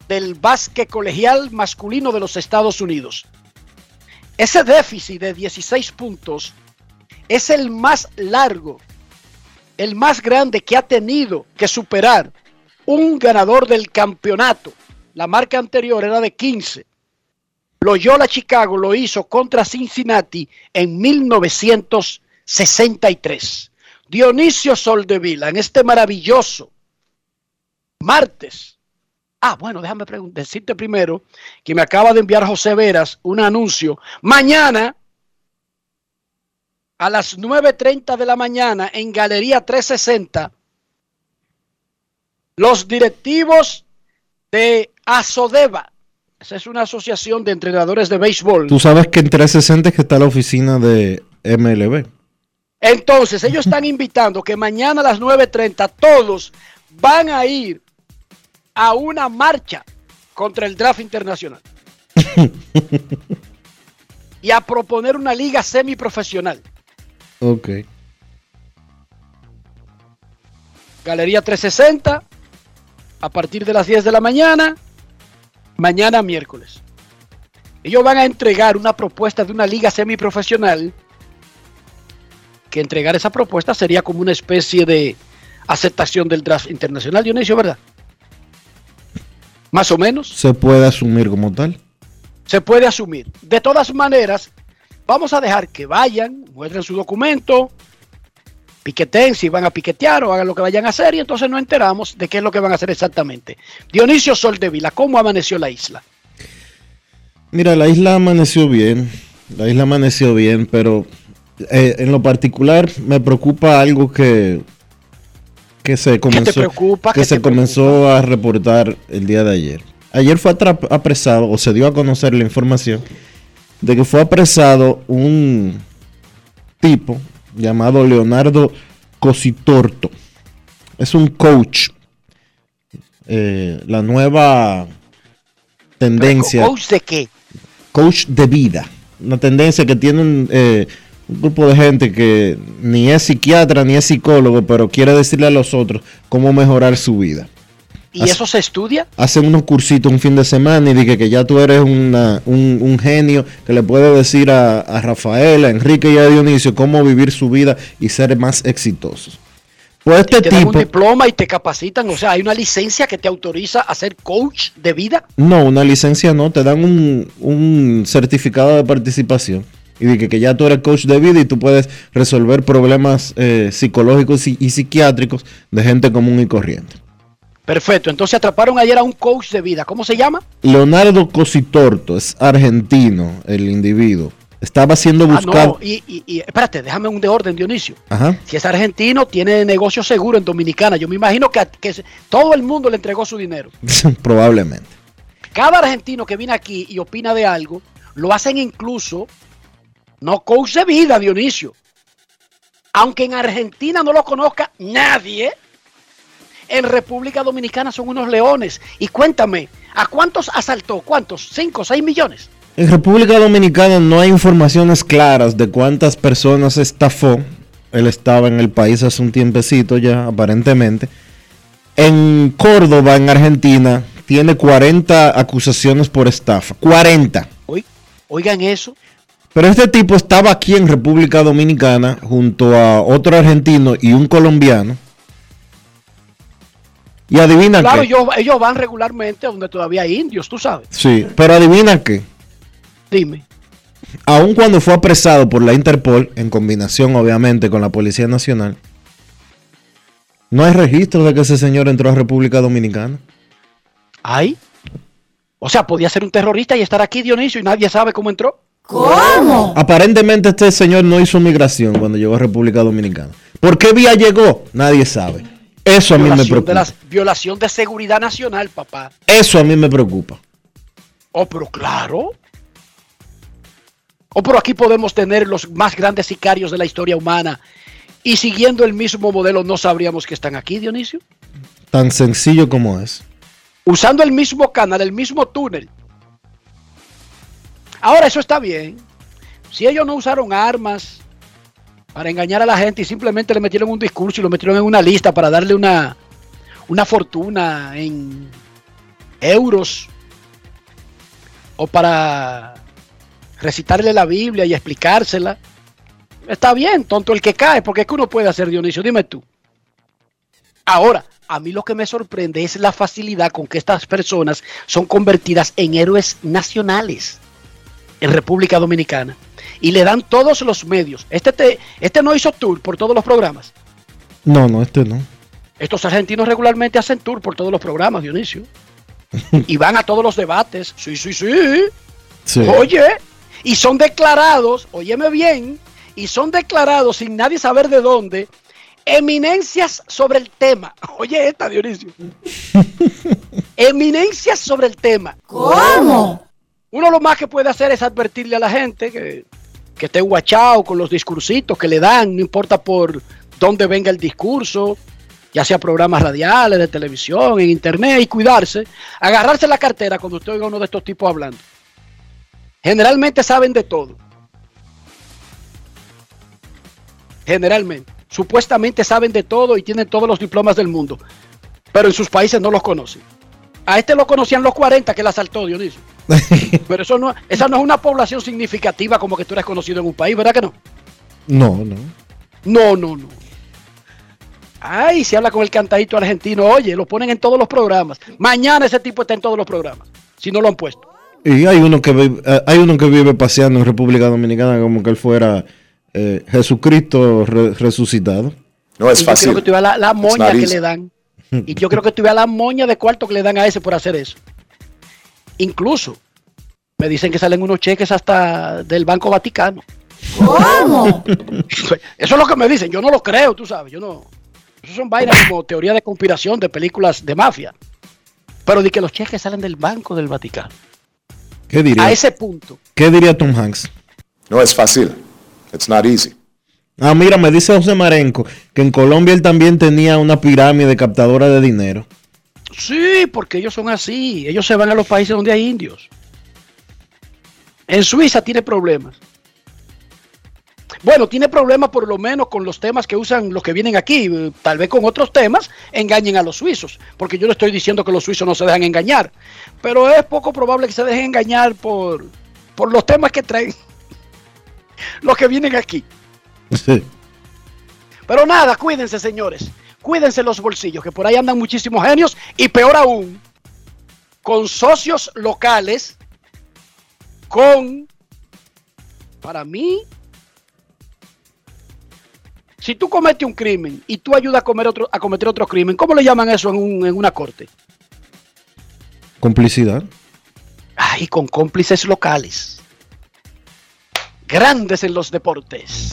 del básquet colegial masculino de los Estados Unidos. Ese déficit de 16 puntos es el más largo, el más grande que ha tenido que superar un ganador del campeonato. La marca anterior era de 15. Loyola Chicago lo hizo contra Cincinnati en 1963. Dionisio Soldevila en este maravilloso martes. Ah, bueno, déjame decirte primero que me acaba de enviar José Veras un anuncio. Mañana a las 9.30 de la mañana en Galería 360, los directivos de Asodeva, esa es una asociación de entrenadores de béisbol. Tú sabes que en 360 es que está la oficina de MLB. Entonces, ellos están invitando que mañana a las 9.30 todos van a ir a una marcha contra el draft internacional. *laughs* y a proponer una liga semiprofesional. Ok. Galería 360, a partir de las 10 de la mañana, mañana miércoles. Ellos van a entregar una propuesta de una liga semiprofesional, que entregar esa propuesta sería como una especie de aceptación del draft internacional, Dionisio, ¿verdad? Más o menos, Se puede asumir como tal. se puede asumir. De todas maneras, vamos a dejar que vayan, muestren su documento, piqueten si van a piquetear o hagan lo que vayan a hacer y entonces nos enteramos de qué es lo que van a hacer exactamente. Dionisio Soldevila, ¿cómo amaneció la isla? Mira, la isla amaneció bien. La isla amaneció bien, pero eh, en lo particular me preocupa algo que, que se comenzó, que ¿Qué se comenzó a reportar el día de ayer. Ayer fue apresado, o se dio a conocer la información, de que fue apresado un tipo llamado Leonardo Cositorto. Es un coach. Eh, la nueva tendencia ¿Coach de qué? coach de vida. Una tendencia que tiene un, eh, un grupo de gente que ni es psiquiatra ni es psicólogo, pero quiere decirle a los otros cómo mejorar su vida. ¿Y eso se estudia? Hacen unos cursitos un fin de semana y dije que ya tú eres una- un, un genio que le puede decir a, a Rafael, a Enrique y a Dionisio cómo vivir su vida y ser más exitosos. Pues este Te dan un tipo, diploma y te capacitan, o sea, hay una licencia que te autoriza a ser coach de vida. no, una licencia no, te dan un, un certificado de participación. Y dije que ya tú eres coach de vida y tú puedes resolver problemas eh, psicológicos y, y psiquiátricos de gente común y corriente. Perfecto, entonces atraparon ayer a un coach de vida. ¿Cómo se llama? Leonardo Cositorto es argentino, el individuo. Estaba siendo Ah, buscado. no, y, y- y- espérate, déjame un de orden, Dionisio. Ajá. Si es argentino, tiene negocio seguro en Dominicana. Yo me imagino que, que todo el mundo le entregó su dinero. *laughs* Probablemente. Cada argentino que viene aquí y opina de algo, lo hacen incluso, no coach de vida, Dionisio. Aunque en Argentina no lo conozca nadie, en República Dominicana son unos leones. Y cuéntame, ¿a cuántos asaltó? ¿Cuántos? ¿Cinco, seis millones? En República Dominicana no hay informaciones claras de cuántas personas estafó. Él estaba en el país hace un tiempecito ya, aparentemente. En Córdoba, en Argentina, tiene 40 acusaciones por estafa. 40. Oigan eso. Pero este tipo estaba aquí en República Dominicana junto a otro argentino y un colombiano. Y adivina Claro, qué. ellos, ellos van regularmente donde todavía hay indios, tú sabes. Sí, pero adivina qué. Dime. Aun cuando fue apresado por la Interpol, en combinación obviamente con la Policía Nacional, no hay registro de que ese señor entró a República Dominicana. ¿Hay? O sea, podía ser un terrorista y estar aquí, Dionisio, y nadie sabe cómo entró. Aparentemente este señor no hizo migración cuando llegó a República Dominicana. ¿Por qué vía llegó? Nadie sabe. Eso a mí me Violación de, preocupa. las- violación de seguridad nacional, papá. Eso a mí me preocupa. Oh, pero claro. Oh, pero aquí podemos tener los más grandes sicarios de la historia humana. Y siguiendo el mismo modelo, no sabríamos que están aquí, Dionisio. Tan sencillo como es. Usando el mismo canal, el mismo túnel. Ahora, eso está bien. Si ellos no usaron armas para engañar a la gente y simplemente le metieron un discurso y lo metieron en una lista para darle una, una fortuna en euros o para recitarle la Biblia y explicársela, está bien, tonto el que cae, porque es que uno puede hacer Dionisio, dime tú. Ahora, a mí lo que me sorprende es la facilidad con que estas personas son convertidas en héroes nacionales en República Dominicana y le dan todos los medios. Este, te- este no hizo tour por todos los programas. No, no, este no. Estos argentinos regularmente hacen tour por todos los programas, Dionisio. *laughs* y van a todos los debates. Sí, sí, sí. Sí. Oye, y son declarados, óyeme bien, y son declarados sin nadie saber de dónde, eminencias sobre el tema. *laughs* Oye, esta, Dionisio. *laughs* eminencias sobre el tema. ¿Cómo? Uno lo más que puede hacer es advertirle a la gente que, que esté guachado con los discursitos que le dan, no importa por dónde venga el discurso, ya sea programas radiales, de televisión, en internet, y cuidarse, agarrarse la cartera cuando usted oiga a uno de estos tipos hablando. Generalmente saben de todo. Generalmente. Supuestamente saben de todo y tienen todos los diplomas del mundo. Pero en sus países no los conocen. A este lo conocían los 40 que la asaltó Dionisio. *laughs* Pero eso no, esa no es una población significativa como que tú eres conocido en un país, ¿verdad que no? No, no. No, no, no. Ay, se habla con el cantadito argentino, oye, lo ponen en todos los programas. Mañana ese tipo está en todos los programas, si no lo han puesto. Y hay uno que vi- eh, hay uno que vive paseando en República Dominicana como que él fuera eh, Jesucristo re- resucitado. No es y yo creo fácil. que tú veas la, la moña que le dan. Y yo creo que tú veas la moña de cuarto que le dan a ese por hacer eso. Incluso me dicen que salen unos cheques hasta del Banco Vaticano. ¿Cómo? *laughs* Eso es lo que me dicen, yo no lo creo, tú sabes, yo no. Eso son vainas como teoría de conspiración de películas de mafia. Pero de que los cheques salen del Banco del Vaticano. ¿Qué diría? A ese punto. ¿Qué diría Tom Hanks? No es fácil. It's not easy. Ah, mira, me dice José Marenco que en Colombia él también tenía una pirámide captadora de dinero. Sí, porque ellos son así. Ellos se van a los países donde hay indios. En Suiza tiene problemas. Bueno, tiene problemas por lo menos con los temas que usan los que vienen aquí. Tal vez con otros temas engañen a los suizos. Porque yo no estoy diciendo que los suizos no se dejan engañar. Pero es poco probable que se dejen engañar por, por los temas que traen *laughs* los que vienen aquí. Sí. Pero nada, cuídense, señores. Cuídense los bolsillos, que por ahí andan muchísimos genios. Y peor aún, con socios locales, con, para mí, si tú cometes un crimen y tú ayudas a, comer otro, a cometer otro crimen, ¿cómo le llaman eso en, un- en una corte? Complicidad. Ay, con cómplices locales. Grandes en los deportes.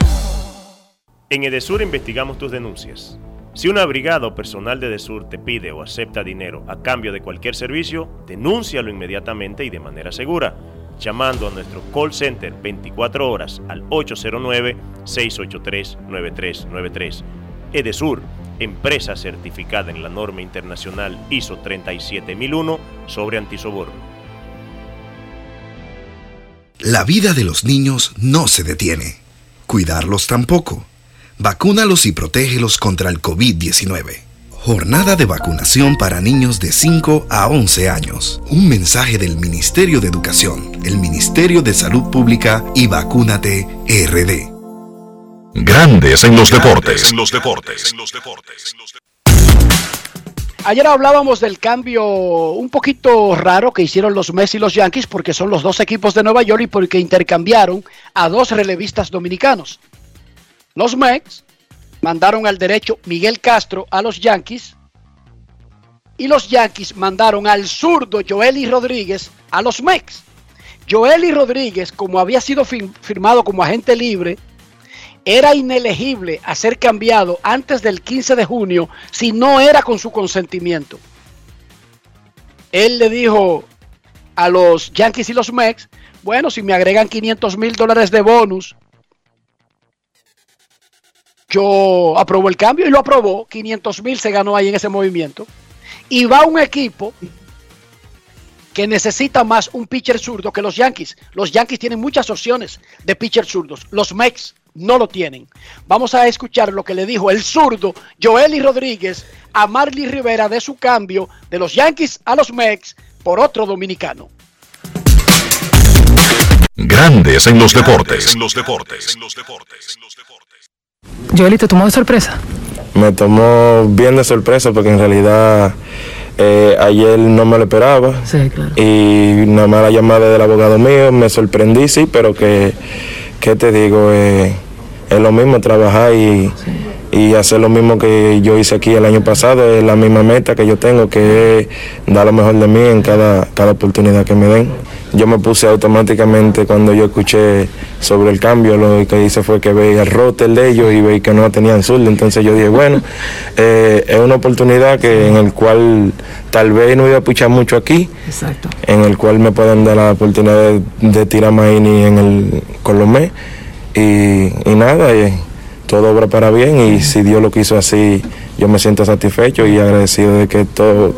En Edesur investigamos tus denuncias. Si una brigada o personal de Edesur te pide o acepta dinero a cambio de cualquier servicio, denúncialo inmediatamente y de manera segura, llamando a nuestro call center 24 horas al 809-683-9393. Edesur, empresa certificada en la norma internacional ISO 37001 sobre antisoborno. La vida de los niños no se detiene. Cuidarlos tampoco. Vacúnalos y protégelos contra el COVID-19. Jornada de vacunación para niños de 5 a 11 años. Un mensaje del Ministerio de Educación, el Ministerio de Salud Pública y Vacúnate RD. Grandes en los deportes. En los deportes. Ayer hablábamos del cambio un poquito raro que hicieron los Mets y los Yankees porque son los dos equipos de Nueva York y porque intercambiaron a dos relevistas dominicanos. Los Mets mandaron al derecho Miguel Castro a los Yankees y los Yankees mandaron al zurdo Joely Rodríguez a los Mets. Joely Rodríguez, como había sido firmado como agente libre, era inelegible a ser cambiado antes del 15 de junio si no era con su consentimiento. Él le dijo a los Yankees y los Mets, bueno, si me agregan 500 mil dólares de bonus, yo apruebo el cambio y lo aprobó. 500 mil se ganó ahí en ese movimiento. Y va un equipo que necesita más un pitcher zurdo que los Yankees. Los Yankees tienen muchas opciones de pitcher zurdos. Los Mets no lo tienen. Vamos a escuchar lo que le dijo el zurdo Joely Rodríguez a Marley Rivera de su cambio de los Yankees a los Mets por otro dominicano. Grandes en los deportes. En los deportes. Joely, ¿te tomó de sorpresa? Me tomó bien de sorpresa porque en realidad eh, ayer no me lo esperaba. Sí, claro. Y nada más la llamada del abogado mío, me sorprendí, sí, pero que, ¿qué te digo? Eh, es lo mismo trabajar y, y, hacer lo mismo que yo hice aquí el año pasado, es la misma meta que yo tengo, que es dar lo mejor de mí en cada, cada oportunidad que me den. Yo me puse automáticamente cuando yo escuché sobre el cambio, lo que hice fue que veía el roster de ellos y veía que no tenían sur, entonces yo dije, bueno, *laughs* eh, es una oportunidad que en el cual tal vez no voy a puchar mucho aquí, Exacto. en el cual me pueden dar la oportunidad de, de tirar maíz en el Colomé y, y nada, y todo obra para bien y si Dios lo quiso así, yo me siento satisfecho y agradecido de que todo,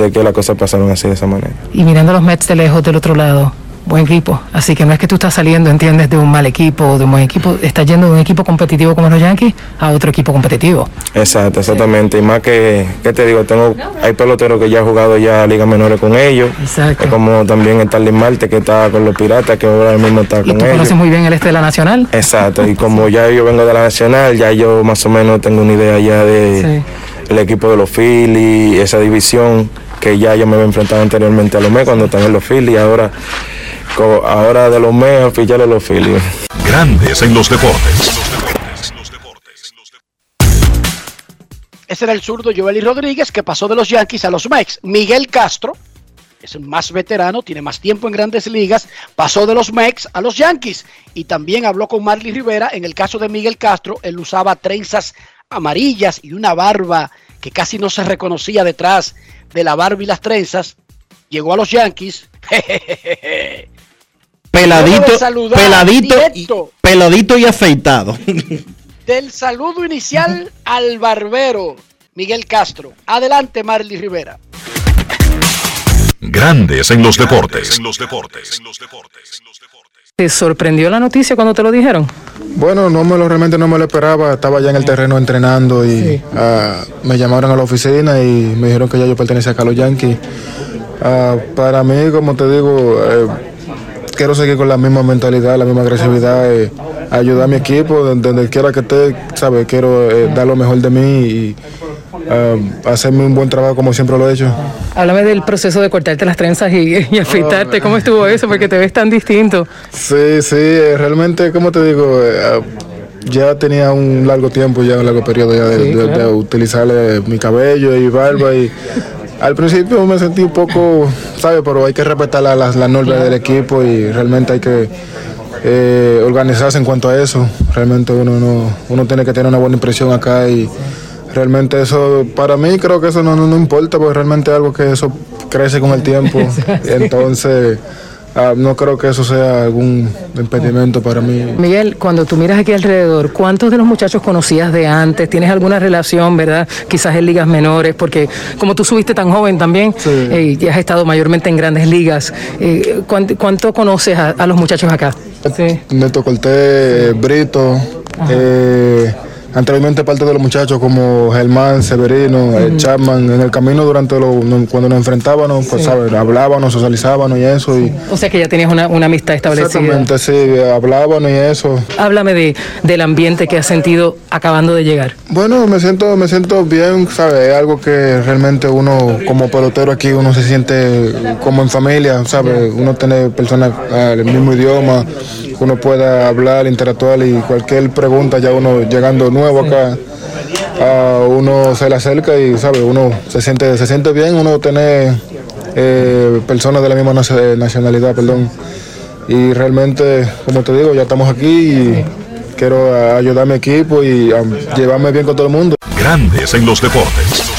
de que las cosas pasaron así de esa manera. Y mirando los Mets de lejos del otro lado, buen equipo. Así que no es que tú estás saliendo, entiendes, de un mal equipo o de un buen equipo, estás yendo de un equipo competitivo como los Yankees a otro equipo competitivo. Exacto, exactamente. Y más que, ¿qué te digo? Tengo, hay peloteros que ya han jugado ya ligas menores con ellos. Exacto. Es como también está Starling Marte que está con los Piratas, que ahora mismo está Y con tú ellos. conoces muy bien el este de la Nacional. Exacto, y como ya yo vengo de la Nacional, ya yo más o menos tengo una idea ya de el equipo de los Phillies, esa división que ya yo me había enfrentado anteriormente a los Mets cuando están en los Phillies, ahora, ahora de los Mets a los Phillies. Grandes en los deportes. Ese era el zurdo Joely Rodríguez que pasó de los Yankees a los Mets. Miguel Castro es el más veterano, tiene más tiempo en grandes ligas, pasó de los Mets a los Yankees y también habló con Marley Rivera. En el caso de Miguel Castro, él usaba trenzas amarillas y una barba que casi no se reconocía detrás de la barba y las trenzas. Llegó a los Yankees. *laughs* Peladito, saludar peladito, y, directo peladito y afeitado. *laughs* Del saludo inicial *laughs* al barbero Miguel Castro. Adelante, Marley Rivera. Grandes en los deportes. En los deportes. ¿Te sorprendió la noticia cuando te lo dijeron? Bueno, no me lo, realmente no me lo esperaba. Estaba ya en el terreno entrenando y ah, me llamaron a la oficina y me dijeron que ya yo pertenecía a los Yankees. Ah, para mí, como te digo, eh, quiero seguir con la misma mentalidad, la misma agresividad. eh, ayudar a mi equipo, donde, donde quiera que esté, ¿sabes? Quiero eh, dar lo mejor de mí y ah, hacerme un buen trabajo como siempre lo he hecho. Háblame del proceso de cortarte las trenzas y, y afeitarte. ¿Cómo estuvo eso? Porque te ves tan distinto. Sí, sí, eh, realmente, como te digo, eh, ah, ya tenía un largo tiempo, ya un largo periodo ya de, Sí, de- de claro. utilizar eh, mi cabello y barba y al principio me sentí un poco, ¿sabes? Pero hay que respetar la- las, las normas del equipo y realmente hay que eh, organizarse en cuanto a eso. Realmente uno, no, uno tiene que tener una buena impresión acá y realmente eso, para mí creo que eso no, no, no importa porque realmente es algo que eso crece con el tiempo. *laughs* Entonces, ah, no creo que eso sea algún impedimento para mí. Miguel, cuando tú miras aquí alrededor, ¿cuántos de los muchachos conocías de antes? ¿Tienes alguna relación, verdad? Quizás en ligas menores, porque como tú subiste tan joven también eh, y has estado mayormente en grandes ligas, eh, ¿cuánto, cuánto conoces a, a los muchachos acá? Sí. Neto Cortés, Brito, eh, anteriormente parte de los muchachos como Germán, Severino, eh, Chapman, en el camino durante lo, cuando nos enfrentábamos, pues Sí. sabes, hablábamos, socializábamos y eso. Y, O sea que ya tenías una, una amistad establecida. exactamente, sí, hablábamos y eso. Háblame de, del ambiente que has sentido acabando de llegar. Bueno, me siento, me siento bien, ¿sabes? Es algo que realmente uno, como pelotero aquí, uno se siente como en familia, ¿sabes? Uno tiene personas del mismo idioma, uno pueda hablar, interactuar y cualquier pregunta, ya uno llegando nuevo acá, uno se le acerca y, ¿sabes? Uno se siente, se siente bien, uno tiene eh, personas de la misma nacio- nacionalidad, perdón. Y realmente, como te digo, ya estamos aquí y quiero ayudar a mi equipo y llevarme bien con todo el mundo. Grandes en los deportes.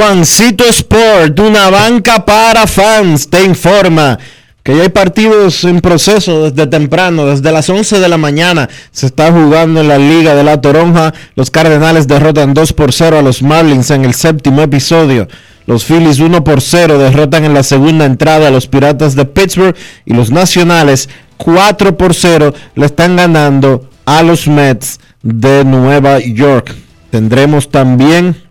Juancito Sport, una banca para fans, te informa que ya hay partidos en proceso desde temprano, desde las 11 de la mañana se está jugando en la Liga de la Toronja. Los Cardenales derrotan 2 por 0 a los Marlins en el séptimo episodio. Los Phillies 1 por 0 derrotan en la segunda entrada a los Piratas de Pittsburgh y los Nacionales 4 por 0 le están ganando a los Mets de Nueva York. Tendremos también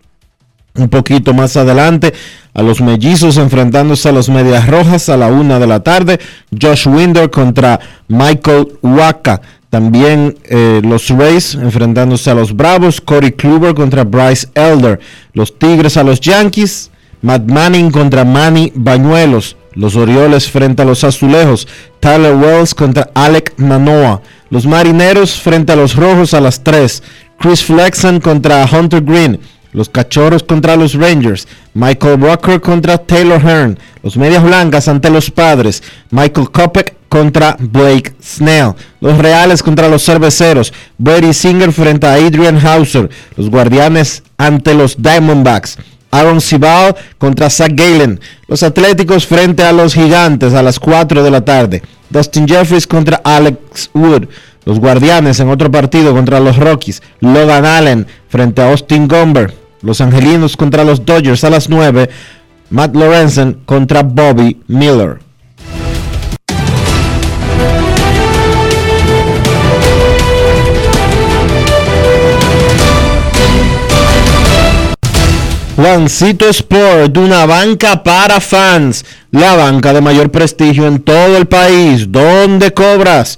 un poquito más adelante a los mellizos enfrentándose a los medias rojas a la una de la tarde Josh Winder contra Michael Waka también eh, los Rays enfrentándose a los Bravos Corey Kluber contra Bryce Elder. Los Tigres a los Yankees Matt Manning contra Manny Bañuelos. Los Orioles frente a los Azulejos Tyler Wells contra Alec Manoa. Los Marineros frente a los Rojos a las 3 Chris Flexen contra Hunter Green los Cachorros contra los Rangers, Michael Rucker contra Taylor Hearn, los Medias Blancas ante los Padres, Michael Kopech contra Blake Snell, los Reales contra los Cerveceros, Brady Singer frente a Adrian Hauser, los Guardianes ante los Diamondbacks, Aaron Cibal contra Zach Galen, los Atléticos frente a los Gigantes a las 4 de la tarde, Dustin Jeffries contra Alex Wood, los Guardianes en otro partido contra los Rockies. Logan Allen frente a Austin Gomber. Los Angelinos contra los Dodgers a las 9. Matt Lorenzen contra Bobby Miller. Juancito Sport, una banca para fans, la banca de mayor prestigio en todo el país, donde cobras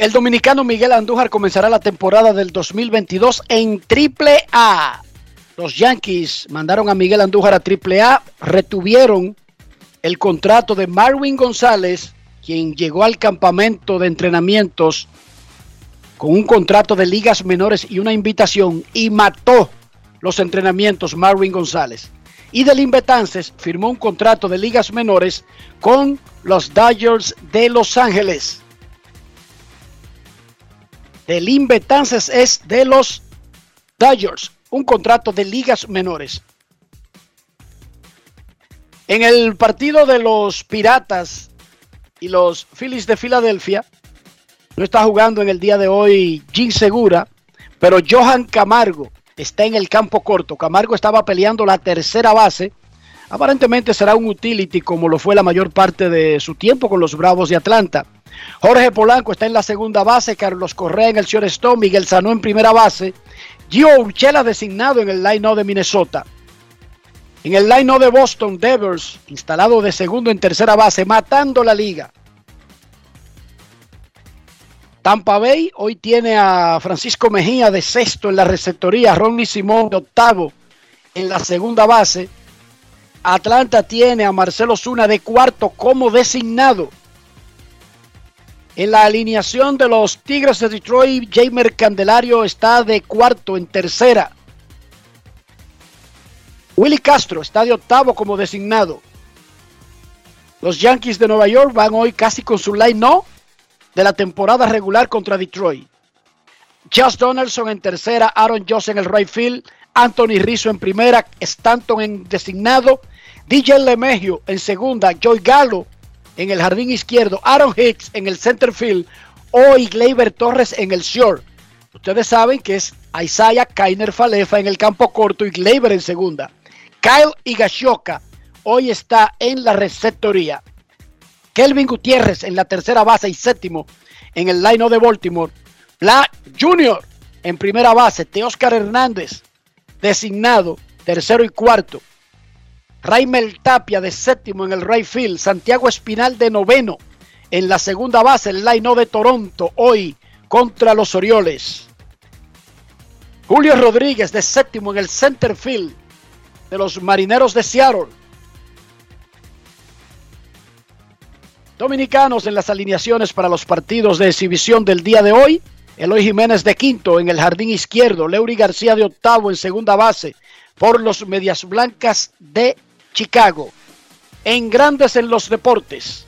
El dominicano Miguel Andújar comenzará la temporada del 2022 en Triple A. Los Yankees mandaron a Miguel Andújar a Triple A, retuvieron el contrato de Marwin González, quien llegó al campamento de entrenamientos con un contrato de ligas menores y una invitación y mató los entrenamientos Marwin González. Y del Betances firmó un contrato de ligas menores con los Dodgers de Los Ángeles. Del Betances es de los Dodgers, un contrato de ligas menores. En el partido de los Piratas y los Phillies de Filadelfia, no está jugando en el día de hoy Jim Segura, pero Johan Camargo está en el campo corto. Camargo estaba peleando la tercera base. Aparentemente será un utility como lo fue la mayor parte de su tiempo con los Bravos de Atlanta. Jorge Polanco está en la segunda base, Carlos Correa en el shortstop, Miguel Sanó en primera base, Gio Urchela designado en el line de Minnesota. En el line de Boston, Devers, instalado de segundo en tercera base, matando la liga. Tampa Bay hoy tiene a Francisco Mejía de sexto en la receptoría, Ronnie Simón de octavo en la segunda base. Atlanta tiene a Marcelo Zuna de cuarto como designado. En la alineación de los Tigres de Detroit, Jamer Candelario está de cuarto en tercera. Willy Castro está de octavo como designado. Los Yankees de Nueva York van hoy casi con su line no de la temporada regular contra Detroit. Josh Donaldson en tercera, Aaron Joss en el right field, Anthony Rizzo en primera, Stanton en designado, DJ LeMegio en segunda, Joy Gallo en el jardín izquierdo, Aaron Hicks en el center field o Gleyber Torres en el short. Ustedes saben que es Isaiah Kainer Falefa en el campo corto y Gleyber en segunda. Kyle Higashioka hoy está en la receptoría. Kelvin Gutiérrez en la tercera base y séptimo en el line de Baltimore. Black Jr. en primera base. Teoscar Hernández designado tercero y cuarto. Raimel Tapia de séptimo en el right field. Santiago Espinal de noveno en la segunda base. El line de Toronto hoy contra los Orioles. Julio Rodríguez de séptimo en el center field de los Marineros de Seattle. Dominicanos en las alineaciones para los partidos de exhibición del día de hoy. Eloy Jiménez de quinto en el jardín izquierdo. Leury García de octavo en segunda base por los Medias Blancas de Chicago. En Grandes en los Deportes.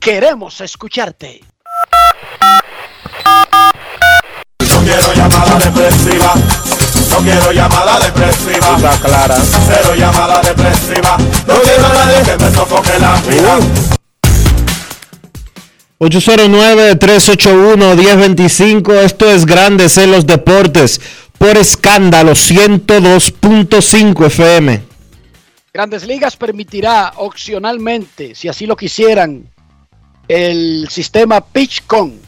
Queremos escucharte. No quiero llamada depresiva. No quiero llamada depresiva. Está clara. Cero llamada depresiva. No quiero a nadie que me sofoque la vida. 809-381-1025. Esto es Grandes en los Deportes por escándalo 102.5 FM. Grandes Ligas permitirá opcionalmente, si así lo quisieran, el sistema PitchCon.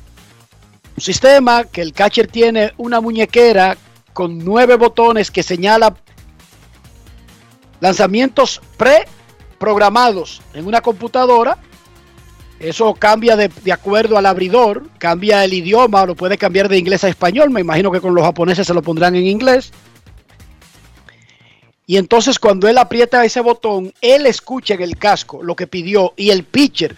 Un sistema que el catcher tiene una muñequera con nueve botones que señala lanzamientos preprogramados en una computadora. Eso cambia de, acuerdo al abridor, cambia el idioma, lo puede cambiar de inglés a español. Me imagino que con los japoneses se lo pondrán en inglés. Y entonces cuando él aprieta ese botón, él escucha en el casco lo que pidió y el pitcher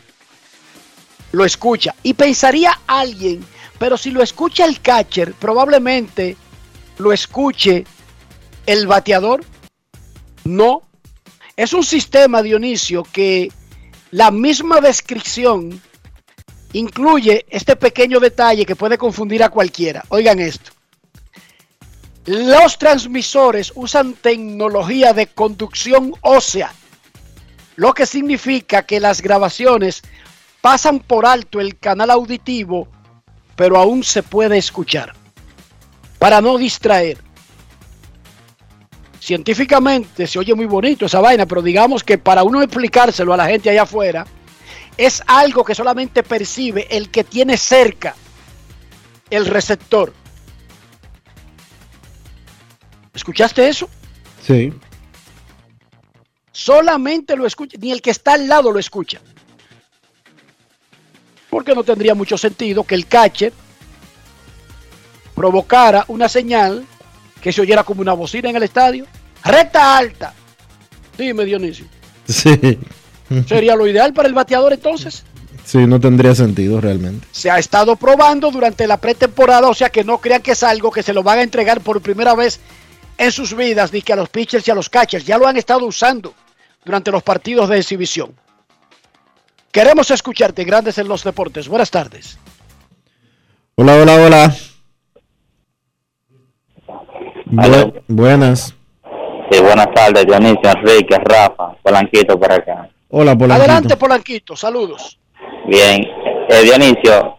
lo escucha. Y pensaría alguien, pero si lo escucha el catcher, probablemente lo escuche el bateador. No. Es un sistema, Dionisio, que la misma descripción incluye este pequeño detalle que puede confundir a cualquiera. Oigan esto. Los transmisores usan tecnología de conducción ósea, lo que significa que las grabaciones pasan por alto el canal auditivo, pero aún se puede escuchar. Para no distraer. Científicamente se oye muy bonito esa vaina, pero digamos que para uno explicárselo a la gente allá afuera, es algo que solamente percibe el que tiene cerca el receptor. ¿Escuchaste eso? Sí. Solamente lo escucha, ni el que está al lado lo escucha. Porque no tendría mucho sentido que el catcher provocara una señal que se oyera como una bocina en el estadio. Recta alta. Dime, Dionisio. Sí. ¿Sería lo ideal para el bateador entonces? Sí, no tendría sentido realmente. Se ha estado probando durante la pretemporada, o sea que no crean que es algo que se lo van a entregar por primera vez en sus vidas, ni que a los pitchers y a los catchers. Ya lo han estado usando durante los partidos de exhibición. Queremos escucharte, Grandes en los Deportes. Buenas tardes. Hola, hola, hola. Bu buenas. Sí, buenas tardes, Dionisio, Enrique, Rafa. Polanquito por acá. Hola, Polanquito. Adelante, Polanquito, saludos. Bien, eh, Dionisio,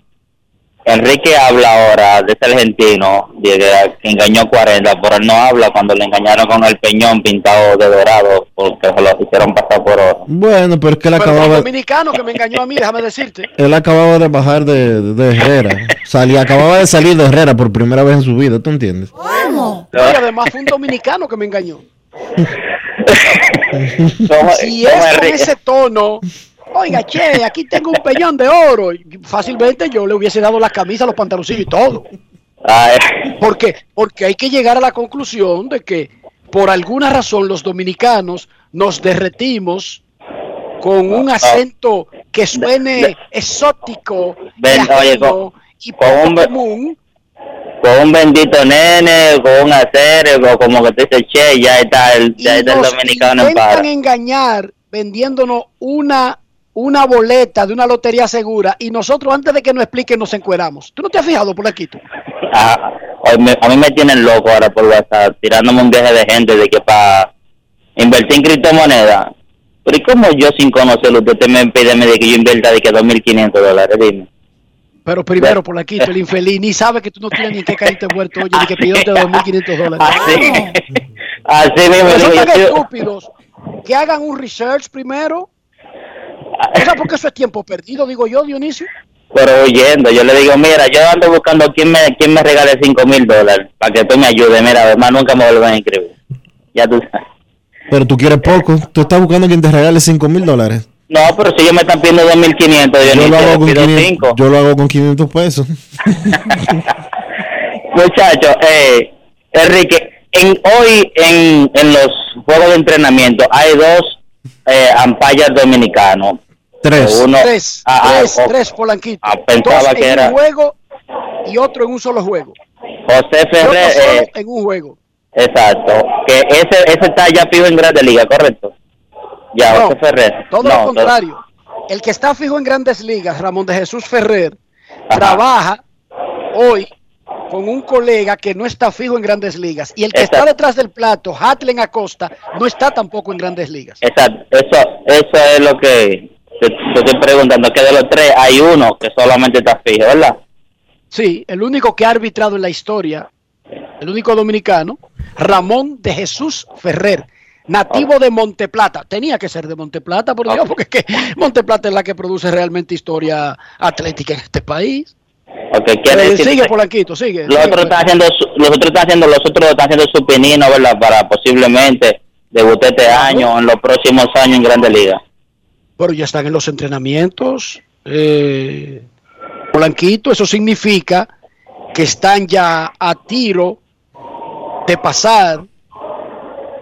Enrique habla ahora de ese argentino de que engañó 40, pero él no habla cuando le engañaron con el peñón pintado de dorado porque se lo hicieron pasar por oro. Bueno, pero es que él Pero el acababa, dominicano que me engañó a mí, déjame decirte. *laughs* él acababa de bajar de, de Herrera. Salía, acababa de salir de Herrera por primera vez en su vida, ¿tú entiendes? ¿Cómo? Y además fue un dominicano que me engañó. *laughs* Si es con ese tono, oiga, che, aquí tengo un peñón de oro. y Fácilmente yo le hubiese dado las camisas, los pantaloncillos y todo. ¿Por qué? Porque hay que llegar a la conclusión de que por alguna razón los dominicanos nos derretimos con un acento que suene exótico, y oye, ajeno, y con un, común. con un bendito nene, con un acero, como que te dice, che, ya está el, ya está el dominicano en intentan paro. engañar vendiéndonos una una boleta de una lotería segura y nosotros antes de que nos expliquen nos encueramos. ¿Tú no te has fijado por aquí tú? Ah, a mí me tienen loco ahora por WhatsApp, tirándome un viaje de gente de que para invertir en criptomonedas. Pero ¿y cómo yo sin conocerlo, usted te me pide de que yo invierta de que 2.500 dólares? Dime. Pero primero por aquí el infeliz ni sabe que tú no tienes ni qué caerte muerto, oye, ni que pidióte 2.500 dólares. Así mismo, Pero son tan estúpidos que hagan un research primero. O sea, porque eso es tiempo perdido, digo yo, Dionisio. pero huyendo. Yo le digo, mira, yo ando buscando quién me, quién me regale 5 mil dólares para que tú me ayudes. Mira, además nunca me vuelvan a inscribir. Ya tú sabes. Pero tú quieres poco. Tú estás buscando quien te regale 5 mil dólares. No, pero si ellos me están pidiendo 2.500, yo, Yo ni lo, hago con pido 500, 5. yo lo hago con 500 pesos. *laughs* Muchachos, eh, Enrique, en, hoy en, en los juegos de entrenamiento hay dos eh, ampallas dominicanos. Tres. Uno, Tres, ah, ah, tres, oh, tres, Polanquito. ah, pensaba Dos que en era un juego y otro en un solo juego. José Ferrer. solo eh, en un juego. exacto. Que ese, ese está ya fijo en Grande Liga, ¿correcto? Ya, No, José Ferrer. Todo No, lo contrario. El que está fijo en grandes ligas, Ramón de Jesús Ferrer, Ajá. trabaja hoy con un colega que no está fijo en grandes ligas. Y el que está Exacto. detrás del plato, Hatlen Acosta, no está tampoco en grandes ligas. Exacto, eso, eso es lo que te, te estoy preguntando, que de los tres hay uno que solamente está fijo, ¿verdad? Sí, el único que ha arbitrado en la historia, el único dominicano, Ramón de Jesús Ferrer, nativo de Monteplata. Tenía que ser de Monteplata, por Dios, porque es que Monteplata es la que produce realmente historia atlética en este país. Ok, quiere Eh, decir sigue, Polanquito, sigue. los otros están haciendo, los otros están haciendo, los otros están haciendo su pinino, ¿verdad? Para posiblemente debutar este año o en los próximos años en Grande Liga. Pero ya están en los entrenamientos. Eh, Polanquito, eso significa que están ya a tiro de pasar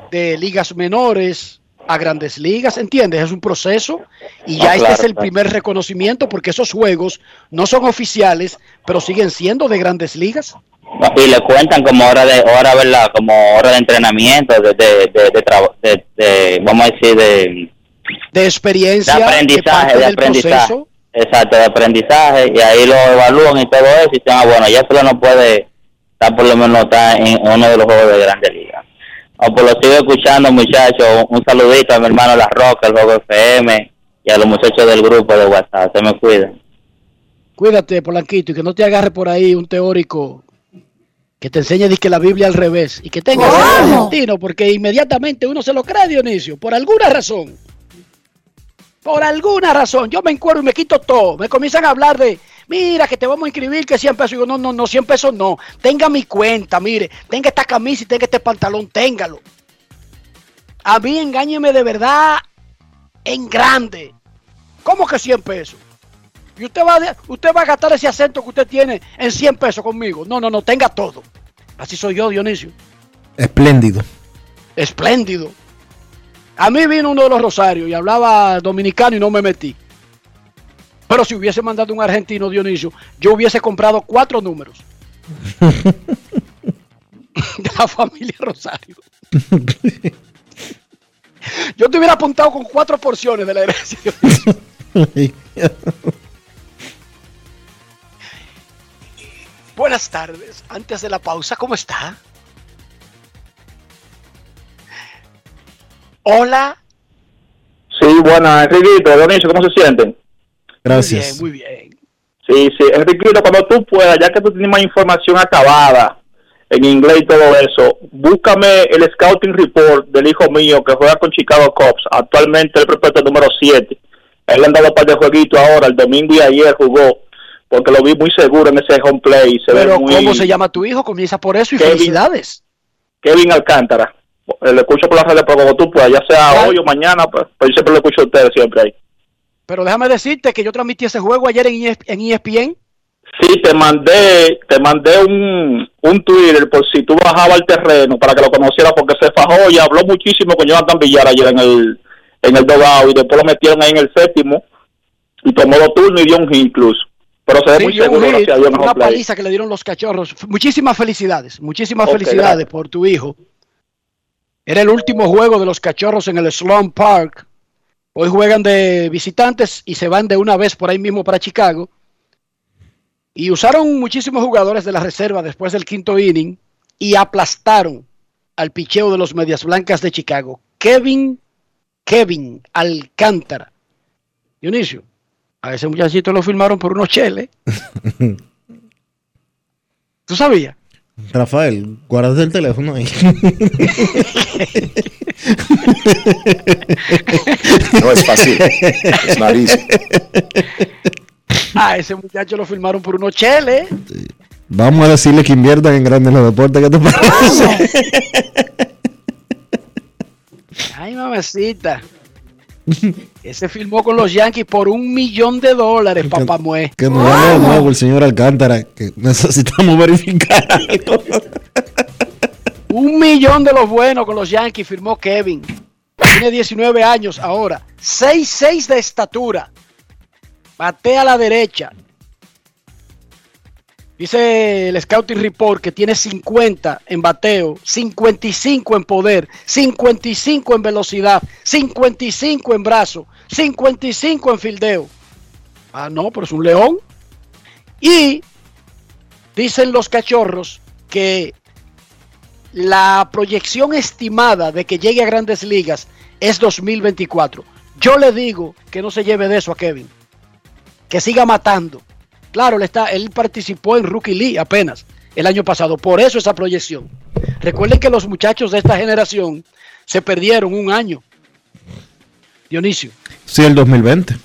de ligas menores a grandes ligas, ¿entiendes? Es un proceso y ya Ah, este claro, es el claro. primer reconocimiento porque esos juegos no son oficiales, pero siguen siendo de grandes ligas. Y le cuentan como hora de, hora, ¿verdad? Como hora de entrenamiento, de, de, de- de- vamos a decir, de, De experiencia, de aprendizaje, de aprendizaje. proceso. Exacto, de aprendizaje, y ahí lo evalúan y todo eso, y dicen, ah, bueno, ya solo no puede estar por lo menos está en uno de los juegos de Grande Liga. O por lo sigo escuchando, muchachos, un, saludito a mi hermano La Roca, el Juego FM, y a los muchachos del grupo de WhatsApp, se me cuidan. Cuídate, Polanquito, y que no te agarre por ahí un teórico que te enseñe que la Biblia al revés y que tenga ese argentino, porque inmediatamente uno se lo cree, Dionisio, por alguna razón. Por alguna razón. Yo me encuentro y me quito todo. Me comienzan a hablar de, mira, que te vamos a inscribir, que 100 pesos. Y digo, no, no, no, 100 pesos no. Tenga mi cuenta, mire, tenga esta camisa y tenga este pantalón, téngalo. A mí engáñeme de verdad en grande. ¿Cómo que 100 pesos? Y usted va, a- usted va a gastar ese acento que usted tiene en 100 pesos conmigo. No, no, no, tenga todo. Así soy yo, Dionisio. Espléndido. Espléndido. A mí vino uno de los Rosarios y hablaba dominicano y no me metí. Pero si hubiese mandado un argentino, Dionisio, yo hubiese comprado cuatro números. *laughs* de la familia Rosario. Yo te hubiera apuntado con cuatro porciones de la. Dionisio. *laughs* Buenas tardes. Antes de la pausa, ¿cómo está? Hola. Sí, buena, Enriquito, Dionisio, ¿cómo se sienten? Gracias. Muy bien. Sí, sí, Enriquito, cuando tú puedas, ya que tú tienes más información acabada en inglés y todo eso, búscame el scouting report del hijo mío que juega con Chicago Cubs, actualmente el prospecto número 7. Él le han dado un par de jueguitos ahora, el domingo y ayer jugó, porque lo vi muy seguro en ese home play. Se Pero ve muy... ¿cómo se llama tu hijo? Comienza por eso y Kevin. felicidades. Kevin Alcántara. Eh, Lo escucho por las redes, pero como tú puedas, ya sea hoy o mañana, pues, pues yo siempre lo escucho a ustedes siempre ahí. Pero déjame decirte que yo transmití ese juego ayer en, E en ESPN. Sí, te mandé, te mandé un, un Twitter por si tú bajabas al terreno para que lo conocieras porque se fajó y habló muchísimo con Jonathan Villar ayer en el, en el dogado y después lo metieron ahí en el séptimo y tomó dos turnos y dio un hit incluso. Pero se ve Sí, muy seguro, hit, gracias a Dios, una play. paliza que le dieron los cachorros. Muchísimas felicidades, muchísimas felicidades gracias. por tu hijo. Era el último juego de los cachorros en el Sloan Park. Hoy juegan de visitantes y se van de una vez por ahí mismo para Chicago. Y usaron muchísimos jugadores de la reserva después del quinto inning y aplastaron al picheo de los Medias Blancas de Chicago. Kevin, Kevin Alcántara. Dionisio, a ese muchachito lo firmaron por unos cheles. *laughs* ¿Tú sabías? Rafael, guarda el teléfono ahí. No es fácil. Not easy. Ah, ese muchacho lo firmaron por unos cheles. Vamos a decirle que inviertan en grandes los deportes. ¿Qué te parece? Ay, mamacita. Ese firmó con los Yankees por un millón de dólares, papá mue. Que nos llame de nuevo el señor Alcántara, que necesitamos verificar algo. Un millón de los buenos con los Yankees firmó Kevin. Tiene 19 años ahora. 6'6 de estatura. Batea a la derecha. Dice el Scouting Report que tiene 50 en bateo, 55 en poder, 55 en velocidad, 55 en brazo, 55 en fildeo. Ah, no, pero es un león. Y dicen los cachorros que la proyección estimada de que llegue a grandes ligas es 2024. Yo le digo que no se lleve de eso a Kevin. Que siga matando. Claro, él, está, él participó en Rookie League apenas el año pasado. Por eso esa proyección. Recuerden que los muchachos de esta generación se perdieron un año. Dionisio. Sí, el 2020.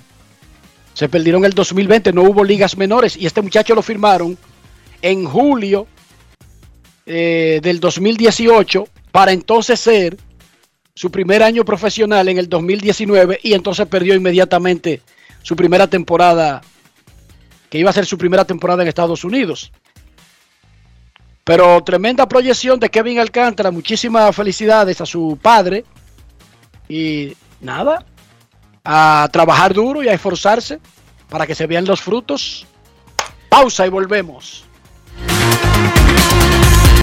Se perdieron el 2020, no hubo ligas menores y este muchacho lo firmaron en julio eh, del 2018 para entonces ser su primer año profesional en el 2019 y entonces perdió inmediatamente su primera temporada, que iba a ser su primera temporada en Estados Unidos. Pero tremenda proyección de Kevin Alcántara, muchísimas felicidades a su padre y nada, a trabajar duro y a esforzarse para que se vean los frutos. Pausa y volvemos.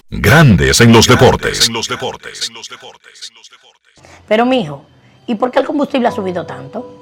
Grandes en los deportes. En los deportes. Pero mijo, ¿y por qué el combustible ha subido tanto?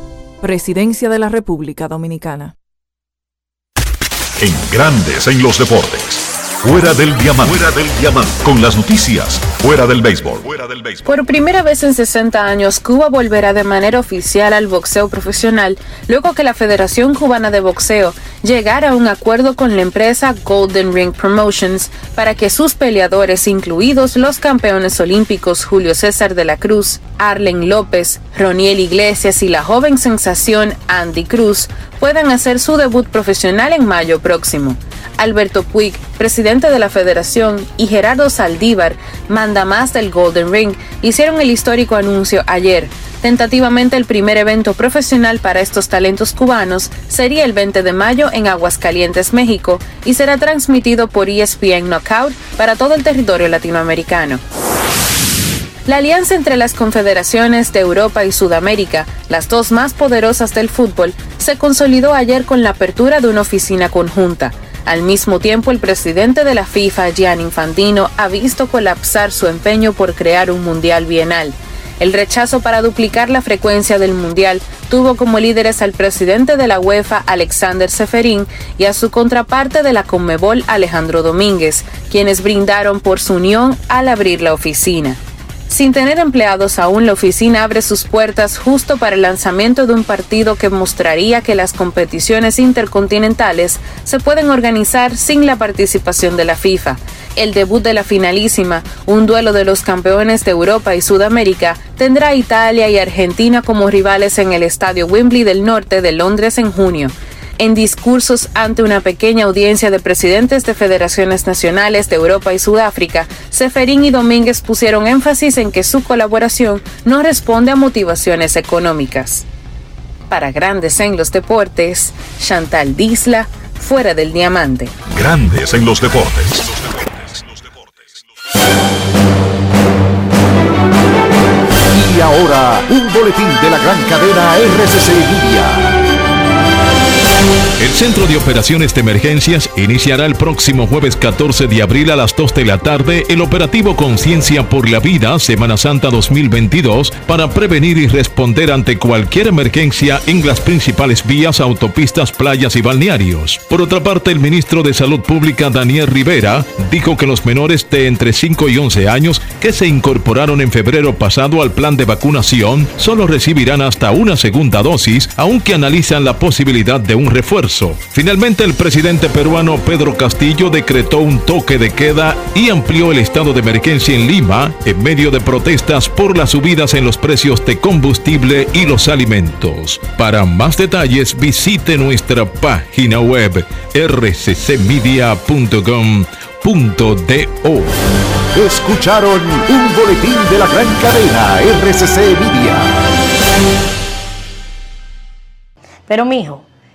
Presidencia de la República Dominicana. En Grandes en los Deportes. Fuera del diamante. Fuera del diamante. Con las noticias. Fuera del béisbol. Fuera del béisbol. Por primera vez en 60 años, Cuba volverá de manera oficial al boxeo profesional luego que la Federación Cubana de Boxeo llegara a un acuerdo con la empresa Golden Ring Promotions para que sus peleadores, incluidos los campeones olímpicos Julio César de la Cruz, Arlen López, Roniel Iglesias y la joven sensación Andy Cruz, puedan hacer su debut profesional en mayo próximo. Alberto Puig, presidente de la federación, y Gerardo Saldívar, mandamás del Golden Ring, hicieron el histórico anuncio ayer. Tentativamente el primer evento profesional para estos talentos cubanos sería el 20 de mayo en Aguascalientes, México, y será transmitido por ESPN Knockout para todo el territorio latinoamericano. La alianza entre las confederaciones de Europa y Sudamérica, las dos más poderosas del fútbol, se consolidó ayer con la apertura de una oficina conjunta. Al mismo tiempo, el presidente de la FIFA, Gianni Infantino, ha visto colapsar su empeño por crear un mundial bienal. El rechazo para duplicar la frecuencia del Mundial tuvo como líderes al presidente de la UEFA, Alexander Seferín, y a su contraparte de la Conmebol, Alejandro Domínguez, quienes brindaron por su unión al abrir la oficina. Sin tener empleados aún, la oficina abre sus puertas justo para el lanzamiento de un partido que mostraría que las competiciones intercontinentales se pueden organizar sin la participación de la FIFA. El debut de la finalísima, un duelo de los campeones de Europa y Sudamérica, tendrá a Italia y Argentina como rivales en el Estadio Wembley del Norte de Londres en junio en discursos ante una pequeña audiencia de presidentes de federaciones nacionales de Europa y Sudáfrica, Seferín y Domínguez pusieron énfasis en que su colaboración no responde a motivaciones económicas. Para Grandes en los Deportes, Chantal Disla, fuera del diamante. Grandes en los deportes. Y ahora, un boletín de la gran cadena RCC Media. El Centro de Operaciones de Emergencias iniciará el próximo jueves 14 de abril a las 2 de la tarde el operativo Conciencia por la Vida Semana Santa 2022 para prevenir y responder ante cualquier emergencia en las principales vías, autopistas, playas y balnearios. Por otra parte, el ministro de Salud Pública Daniel Rivera dijo que los menores de entre 5 y 11 años que se incorporaron en febrero pasado al plan de vacunación solo recibirán hasta una segunda dosis, aunque analizan la posibilidad de un refuerzo. Finalmente, el presidente peruano Pedro Castillo decretó un toque de queda y amplió el estado de emergencia en Lima en medio de protestas por las subidas en los precios de combustible y los alimentos. Para más detalles, visite nuestra página web rccmedia.com.do. Escucharon un boletín de la gran cadena RCC Media. Pero mijo,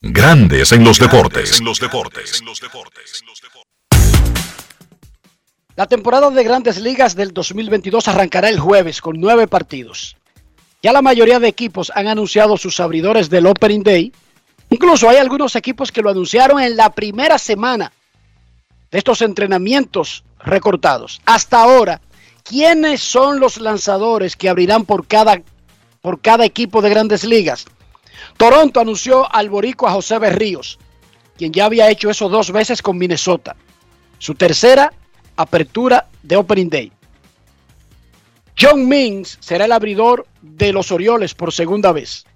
Grandes en los deportes. La temporada de grandes ligas del 2022 arrancará el jueves con nueve partidos. Ya la mayoría de equipos han anunciado sus abridores del Opening Day. Incluso hay algunos equipos que lo anunciaron en la primera semana de estos entrenamientos recortados. Hasta ahora, ¿quiénes son los lanzadores que abrirán por cada, por cada equipo de grandes ligas? Toronto anunció al boricua José Berríos, quien ya había hecho eso dos veces con Minnesota. Su tercera apertura de Opening Day. John Means será el abridor de los Orioles por segunda vez.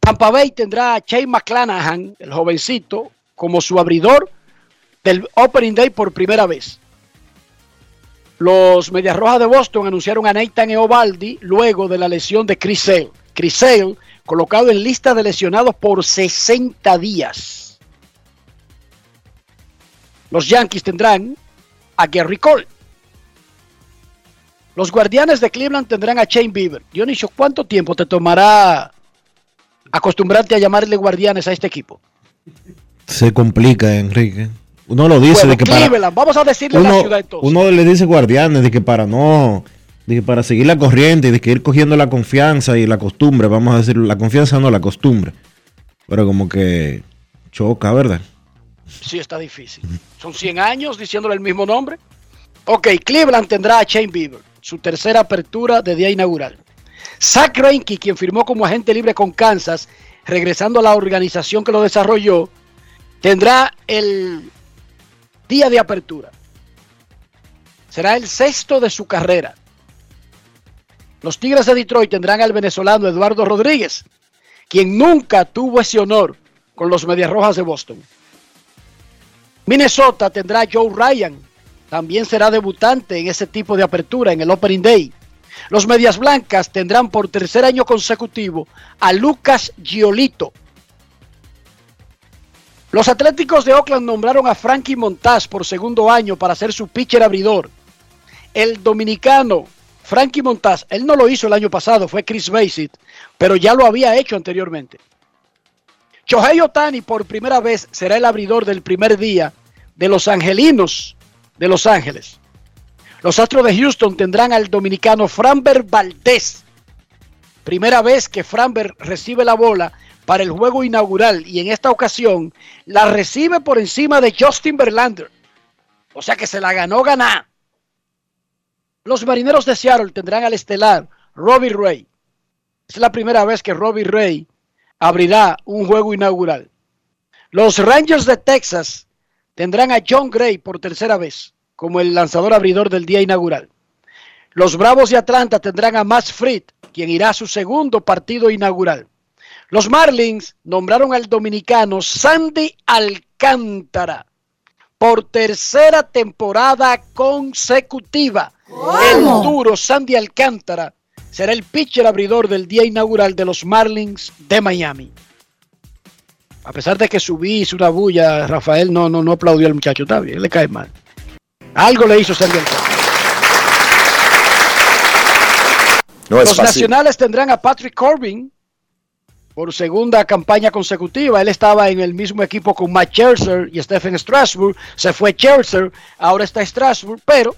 Tampa Bay tendrá a Shane McClanahan, el jovencito, como su abridor del Opening Day por primera vez. Los Medias Rojas de Boston anunciaron a Nathan Eovaldi luego de la lesión de Chris Sale. Chris Sale, colocado en lista de lesionados por 60 días. Los Yankees tendrán a Gary Cole. Los Guardianes de Cleveland tendrán a Shane Bieber. Dionisio, ¿cuánto tiempo te tomará acostumbrarte a llamarle Guardianes a este equipo? Se complica, Enrique. Uno lo dice Bueno, de que Cleveland, para vamos a decirle a la ciudad entonces. uno le dice guardianes de que para no de para seguir la corriente y de ir cogiendo la confianza y la costumbre, vamos a decir, la confianza no la costumbre. Pero como que choca, ¿verdad? Sí, está difícil. Son 100 años diciéndole el mismo nombre. Ok, Cleveland tendrá a Shane Bieber, su tercera apertura de día inaugural. Zach Greinke, quien firmó como agente libre con Kansas, regresando a la organización que lo desarrolló, tendrá el día de apertura. Será el sexto de su carrera. Los Tigres de Detroit tendrán al venezolano Eduardo Rodríguez, quien nunca tuvo ese honor con los Medias Rojas de Boston. Minnesota tendrá a Joe Ryan, también será debutante en ese tipo de apertura en el Opening Day. Los Medias Blancas tendrán por tercer año consecutivo a Lucas Giolito. Los Atléticos de Oakland nombraron a Frankie Montaz por segundo año para ser su pitcher abridor. El dominicano Frankie Montaz, él no lo hizo el año pasado, fue Chris Basit, pero ya lo había hecho anteriormente. Shohei Otani por primera vez será el abridor del primer día de los Angelinos de Los Ángeles. Los Astros de Houston tendrán al dominicano Framber Valdez. Primera vez que Framber recibe la bola para el juego inaugural y en esta ocasión la recibe por encima de Justin Verlander. O sea que se la ganó ganar. Los marineros de Seattle tendrán al estelar Robbie Ray. Es la primera vez que Robbie Ray abrirá un juego inaugural. Los Rangers de Texas tendrán a John Gray por tercera vez como el lanzador abridor del día inaugural. Los Bravos de Atlanta tendrán a Max Fried, quien irá a su segundo partido inaugural. Los Marlins nombraron al dominicano Sandy Alcántara por tercera temporada consecutiva. El duro Sandy Alcántara será el pitcher abridor del día inaugural de los Marlins de Miami. A pesar de que subí, hizo una bulla, Rafael no, no, no aplaudió al muchacho, está bien, le cae mal. Algo le hizo Sandy Alcántara. No Los fácil. nacionales tendrán a Patrick Corbin por segunda campaña consecutiva. Él estaba en el mismo equipo con Matt Scherzer y Stephen Strasburg. Se fue Scherzer, ahora está Strasburg, pero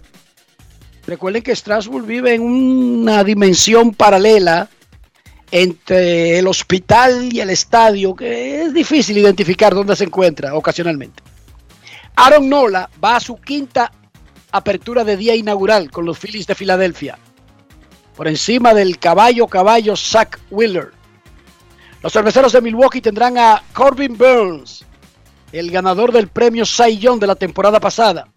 recuerden que Strasburg vive en una dimensión paralela entre el hospital y el estadio que es difícil identificar dónde se encuentra ocasionalmente. Aaron Nola va a su quinta apertura de día inaugural con los Phillies de Filadelfia. Por encima del caballo caballo Zach Wheeler. Los cerveceros de Milwaukee tendrán a Corbin Burns, el ganador del premio Cy Young de la temporada pasada.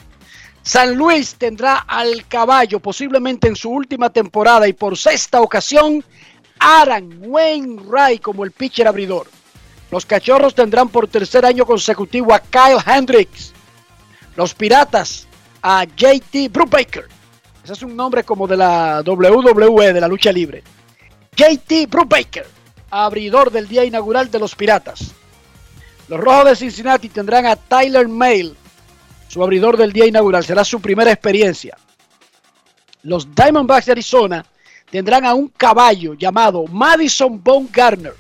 San Luis tendrá al caballo posiblemente en su última temporada y por sexta ocasión Aaron Wainwright como el pitcher abridor. Los cachorros tendrán por tercer año consecutivo a Kyle Hendricks. Los piratas a JT Brubaker. Ese es un nombre como de la WWE, de la lucha libre. JT Brubaker, abridor del día inaugural de los piratas. Los rojos de Cincinnati tendrán a Tyler Mail, su abridor del día inaugural. Será su primera experiencia. Los Diamondbacks de Arizona tendrán a un caballo llamado Madison Garner,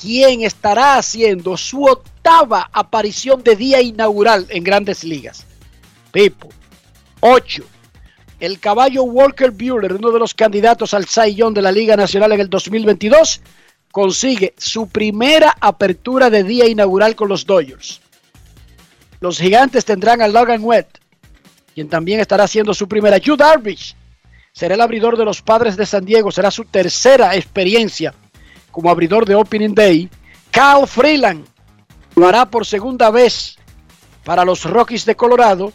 quien estará haciendo su octava aparición de día inaugural en grandes ligas. Pipo. 8. El caballo Walker Buehler, uno de los candidatos al Young de la Liga Nacional en el 2022, consigue su primera apertura de día inaugural con los Dodgers. Los gigantes tendrán a Logan Webb, quien también estará haciendo su primera. Jude Darvish será el abridor de los padres de San Diego. Será su tercera experiencia como abridor de Opening Day. Kyle Freeland lo hará por segunda vez para los Rockies de Colorado.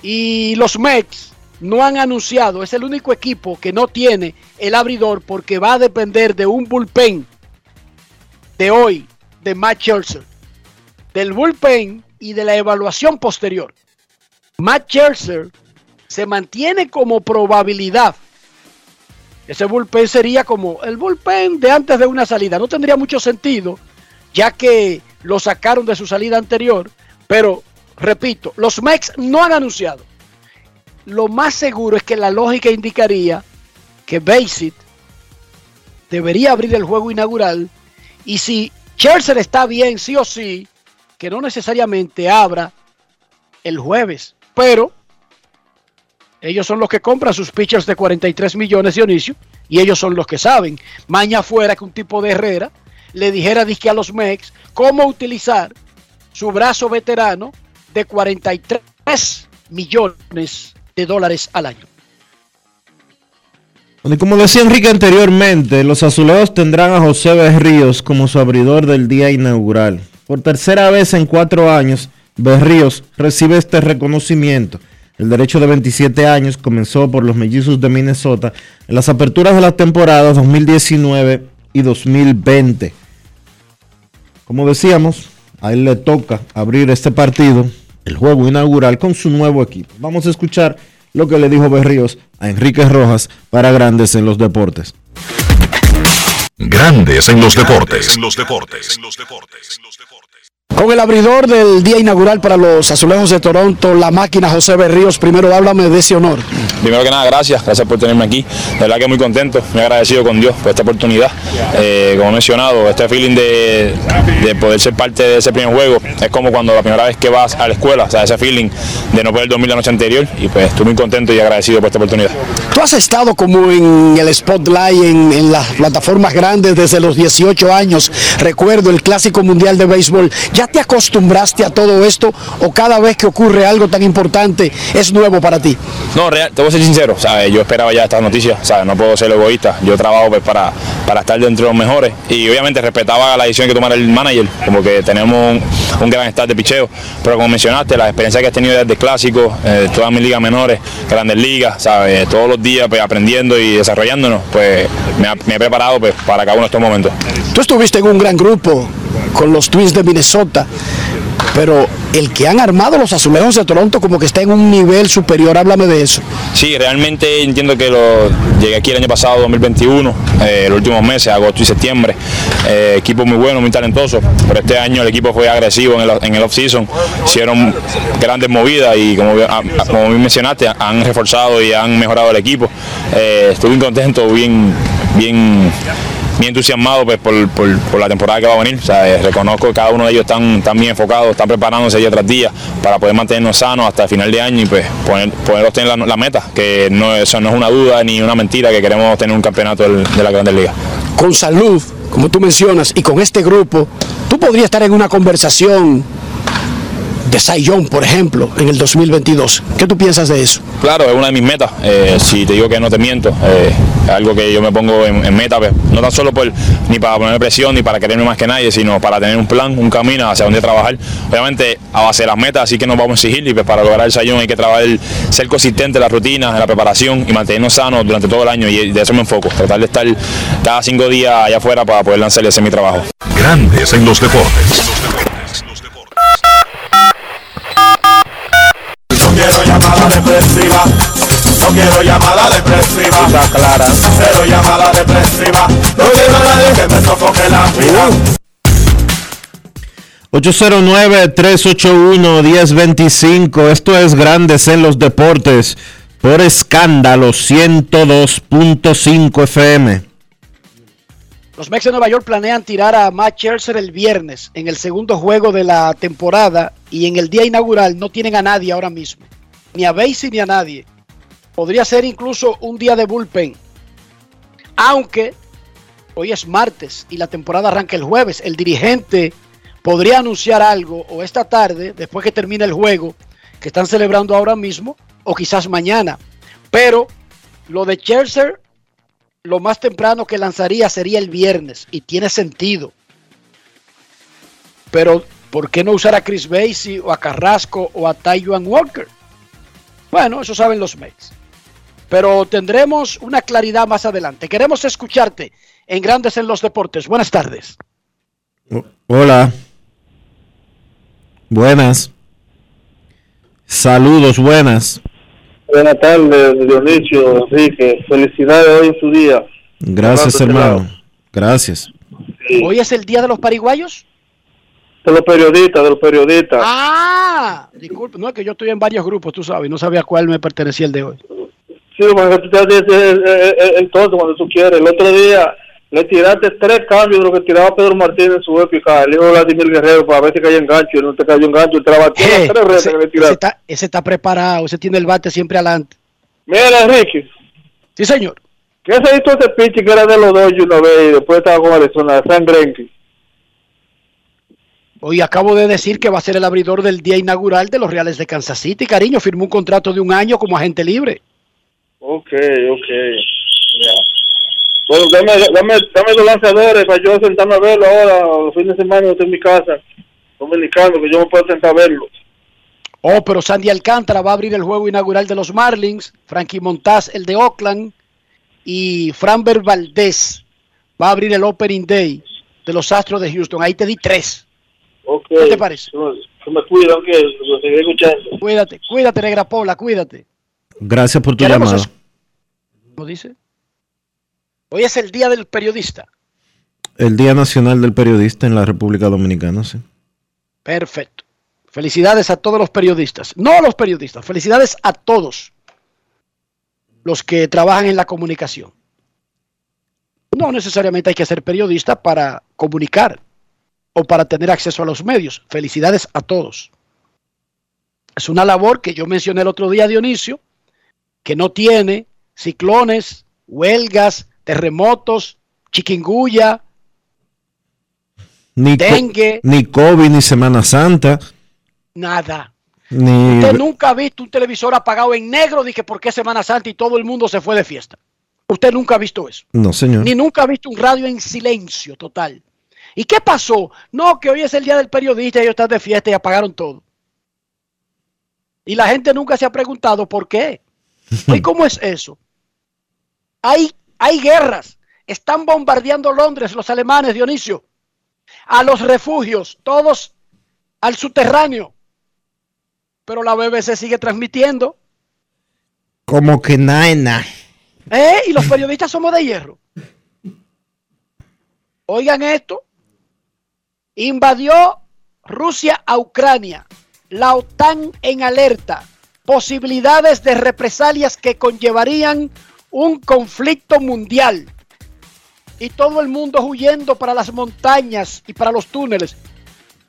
Y los Mets no han anunciado, es el único equipo que no tiene el abridor porque va a depender de un bullpen de hoy, de Matt Scherzer. Del bullpen y de la evaluación posterior. Matt Scherzer se mantiene como probabilidad. Ese bullpen sería como el bullpen de antes de una salida. No tendría mucho sentido, ya que lo sacaron de su salida anterior. Pero, repito, los Mex no han anunciado. Lo más seguro es que la lógica indicaría que Basit debería abrir el juego inaugural. Y si Chelsea está bien, sí o sí, que no necesariamente abra el jueves. Pero ellos son los que compran sus pitchers de 43 millones, Dionisio, y ellos son los que saben. Maña fuera que un tipo de Herrera le dijera disque a los Mex cómo utilizar su brazo veterano de 43 millones de dólares al año. Como decía Enrique anteriormente, los azulejos tendrán a José Berríos como su abridor del día inaugural. Por tercera vez en cuatro años, Berríos recibe este reconocimiento el derecho de 27 años comenzó por los mellizos de Minnesota en las aperturas de las temporadas 2019 y 2020. Como decíamos, a él le toca abrir este partido, el juego inaugural, con su nuevo equipo. Vamos a escuchar lo que le dijo Berríos a Enrique Rojas para Grandes en los Deportes. Grandes en los deportes. Deportes. En los deportes. Con el abridor del día inaugural para los Azulejos de Toronto, la máquina José Berríos, primero háblame de ese honor. Primero que nada, gracias, gracias por tenerme aquí. De verdad que muy contento, muy agradecido con Dios por esta oportunidad. Eh, como mencionado, este feeling de, poder ser parte de ese primer juego es como cuando la primera vez que vas a la escuela, o sea, ese feeling de no poder dormir la noche anterior y pues estoy muy contento y agradecido por esta oportunidad. Tú has estado como en el spotlight, en, en las plataformas grandes desde los 18 años. Recuerdo el Clásico Mundial de Béisbol. ¿Ya te acostumbraste a todo esto o cada vez que ocurre algo tan importante es nuevo para ti? No, real, te voy a ser sincero, ¿sabes? yo esperaba ya estas noticias, ¿sabes? no puedo ser egoísta, yo trabajo pues, para, para estar dentro de los mejores y obviamente respetaba la decisión que tomara el manager, como que tenemos un, gran estado de picheo, pero como mencionaste, la experiencia que has tenido desde clásico, eh, todas mis ligas menores, grandes ligas, ¿sabes? todos los días pues, aprendiendo y desarrollándonos, pues me, he preparado pues, para cada uno de estos momentos. Tú estuviste en un gran grupo, con los Twins de Minnesota. Pero el que han armado los azulejos de Toronto como que está en un nivel superior, háblame de eso. Sí, realmente entiendo que lo llegué aquí el año pasado, 2021, eh, los últimos meses, agosto y septiembre. Eh, equipo muy bueno, muy talentoso, pero este año el equipo fue agresivo en el, off-season, hicieron grandes movidas y como, ah, como mencionaste, han reforzado y han mejorado el equipo. Eh, estoy bien contento, bien, bien muy entusiasmado pues, por, la temporada que va a venir. Eh, reconozco que cada uno de ellos están, bien enfocados, están preparándose día tras día para poder mantenernos sanos hasta el final de año y pues poder, poder obtener la, meta, que no, eso no es una duda ni una mentira que queremos tener un campeonato de la Grandes Ligas. Con salud, como tú mencionas, y con este grupo, tú podrías estar en una conversación de Cy Young, por ejemplo, en el 2022. ¿Qué tú piensas de eso? Claro, es una de mis metas. Eh, si te digo que no te miento, eh, es algo que yo me pongo en, meta, pues, no tan solo por, ni para poner presión ni para quererme más que nadie, sino para tener un plan, un camino hacia donde trabajar. Obviamente a base de las metas, así que nos vamos a exigir y pues, para lograr el Sayón hay que trabajar, ser consistente en la rutina, en la preparación y mantenernos sanos durante todo el año y de eso me enfoco, tratar de estar cada cinco días allá afuera para poder lanzar ese mi trabajo. Grandes en los deportes. Quiero llamada depresiva. Está clara. Cero llamada depresiva. No quiero a nadie que me sofoque la vida. 809-381-1025. Esto es Grandes en los Deportes por escándalo 102.5 FM. Los Mets de Nueva York planean tirar a Matt Scherzer el viernes en el segundo juego de la temporada y en el día inaugural no tienen a nadie ahora mismo. Ni a Basie ni a nadie. Podría ser incluso un día de bullpen. Aunque hoy es martes y la temporada arranca el jueves. El dirigente podría anunciar algo o esta tarde, después que termine el juego que están celebrando ahora mismo, o quizás mañana. Pero lo de Scherzer, lo más temprano que lanzaría sería el viernes y tiene sentido. Pero, ¿por qué no usar a Chris Basie o a Carrasco o a Taiwan Walker? Bueno, eso saben los Mets. Pero tendremos una claridad más adelante. Queremos escucharte en Grandes en los Deportes. Buenas tardes. Hola. Buenas. Saludos, buenas. Buenas tardes, Dionisio, Enrique. Felicidades hoy en su día. Gracias, hermano. Gracias. ¿Hoy es el día de los pariguayos? De los periodistas, de los periodistas. Ah, disculpe, no es que yo estoy en varios grupos, tú sabes, no sabía cuál me pertenecía el de hoy. Sí, bueno, tú te dices entonces cuando tú quieres. El otro día le tiraste tres cambios de lo que tiraba Pedro Martínez en su época, el hijo de Vladimir Guerrero, para ver si caía engancho, y no te cayó engancho, él trabajó Eh, tres retas ese, que le ese tiraste. está, ese está preparado, ese tiene el bate siempre adelante. Mira, Enrique. Sí, señor. ¿Qué se hizo ese pitch que era de los dos y una vez y después estaba con Arizona, San Greinke? Hoy acabo de decir que va a ser el abridor del día inaugural de los Reales de Kansas City, cariño. Firmó un contrato de un año como agente libre. Ok, ok. Ya. Bueno, dame, dame, dame dos lanzadores para yo sentarme a verlo ahora, los fines de semana, estoy en mi casa, dominicano, que yo me puedo sentar a verlo. Oh, pero Sandy Alcántara va a abrir el juego inaugural de los Marlins, Frankie Montaz el de Oakland y Framber Valdez va a abrir el Opening Day de los Astros de Houston. Ahí te di tres. Ok. ¿Qué te parece? Se me, se me cuidan, que lo seguiré escuchando. Cuídate, cuídate, Negra Pola, cuídate. Gracias por tu llamada. ¿Cómo dice? Hoy es el día del periodista. El Día Nacional del Periodista en la República Dominicana, sí. Perfecto. Felicidades a todos los periodistas. No a los periodistas, felicidades a todos los que trabajan en la comunicación. No necesariamente hay que ser periodista para comunicar o para tener acceso a los medios. Felicidades a todos. Es una labor que yo mencioné el otro día, Dionisio, que no tiene ciclones, huelgas, terremotos, chiquinguya, Ni, Dengue. ni COVID, ni Semana Santa, nada. ni... Usted nunca ha visto un televisor apagado en negro que por qué Semana Santa y todo el mundo se fue de fiesta. Usted nunca ha visto eso. No, señor. Ni nunca ha visto un radio en silencio total. ¿Y qué pasó? No, que hoy es el día del periodista y ellos están de fiesta y apagaron todo. Y la gente nunca se ha preguntado por qué. ¿Y cómo es eso? Hay, hay guerras. Están bombardeando Londres los alemanes, Dionisio. A los refugios, todos al subterráneo. Pero la BBC sigue transmitiendo. Como que nada. ¿Eh? Y los periodistas somos de hierro. Oigan esto. Invadió Rusia a Ucrania. La OTAN en alerta. Posibilidades de represalias que conllevarían un conflicto mundial. Y todo el mundo huyendo para las montañas y para los túneles.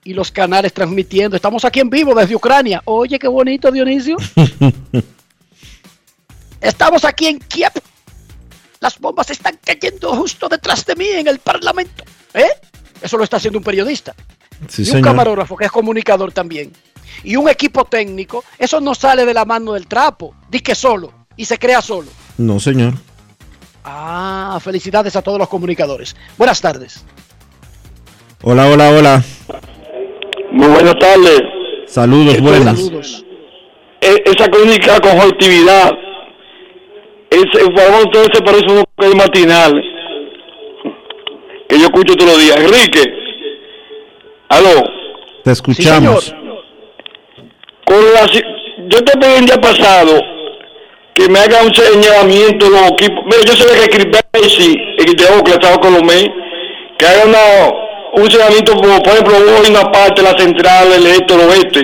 Y los canales transmitiendo. Estamos aquí en vivo desde Ucrania. Oye, qué bonito, Dionisio. *laughs* Estamos aquí en Kiev. Las bombas están cayendo justo detrás de mí en el Parlamento. ¿Eh? Eso lo está haciendo un periodista. Sí, y un señor. camarógrafo que es comunicador también. Y un equipo técnico, eso no sale de la mano del trapo, di que solo y se crea solo. No, señor. Ah, felicidades a todos los comunicadores. Buenas tardes. Hola, hola, hola. Muy buenas tardes. Saludos, buenas. Saludos. E- esa crónica con actividad, ese, favor, todo se parece un es matinal que yo escucho todos los días. Enrique, aló. Te escuchamos. Con la si- yo te pedí el día pasado que me haga un señalamiento de los equipos. Mira, yo sé que Chris Basie, el de Oakland, estaba con los Mets, que haga un señalamiento, como por ejemplo, hoy una parte, la central, el este, el oeste,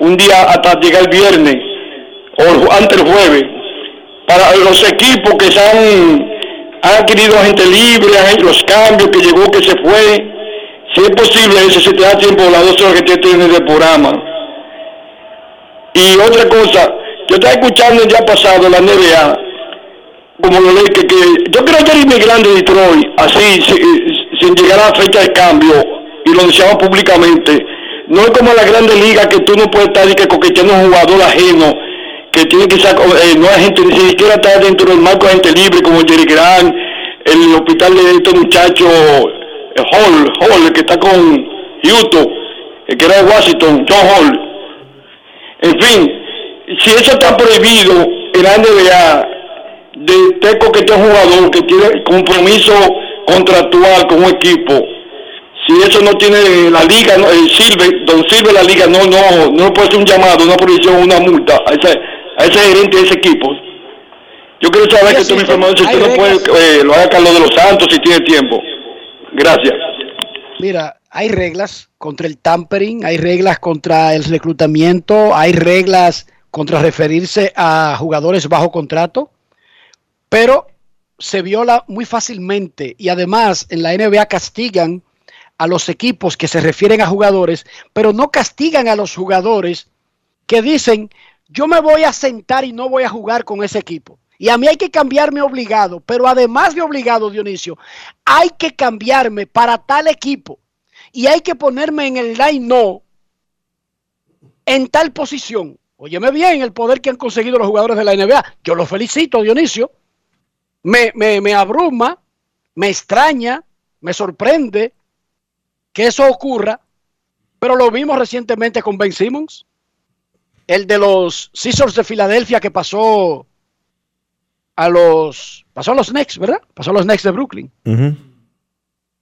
un día hasta llegar el viernes, o el antes del jueves, para los equipos que se han, han adquirido gente libre, han- los cambios que llegó, que se fue. Si es posible, eso se te da tiempo las dos horas que tienes de programa. Y otra cosa, yo estaba escuchando día pasado la NBA, como lo leí, que, que yo creo que era inmigrante de Detroit, así, si- sin llegar a la fecha de cambio, y lo decíamos públicamente. No es como la grande liga que tú no puedes estar y que coqueteando un jugador ajeno, que tiene que ser, eh, no hay gente, ni siquiera estar dentro del marco de gente libre como Jerry Grant, el hospital de estos muchachos, eh, Hall, Hall, que está con Houston, que era de Washington, John Hall. En fin, si eso está prohibido en la NBA, de a un jugador que tiene compromiso contractual con un equipo, si eso no tiene la liga, no, el Silver, don Silver la liga no no no puede ser un llamado, una prohibición, una multa a ese, a ese gerente de ese equipo. Yo quiero saber que usted me informó si usted no puede, eh, lo haga Carlos de los Santos si tiene tiempo. Gracias. Mira, hay reglas contra el tampering, hay reglas contra el reclutamiento, hay reglas contra referirse a jugadores bajo contrato, pero se viola muy fácilmente y además en la NBA castigan a los equipos que se refieren a jugadores, pero no castigan a los jugadores que dicen, yo me voy a sentar y no voy a jugar con ese equipo. Y a mí hay que cambiarme obligado, pero además de obligado, Dionisio, hay que cambiarme para tal equipo y hay que ponerme en el line no en tal posición. Óyeme bien el poder que han conseguido los jugadores de la NBA. Yo los felicito, Dionisio. Me, me, me abruma, me extraña, me sorprende que eso ocurra, pero lo vimos recientemente con Ben Simmons, el de los Scissors de Filadelfia que pasó a los pasó a los Knicks, ¿verdad? Pasó a los Knicks de Brooklyn.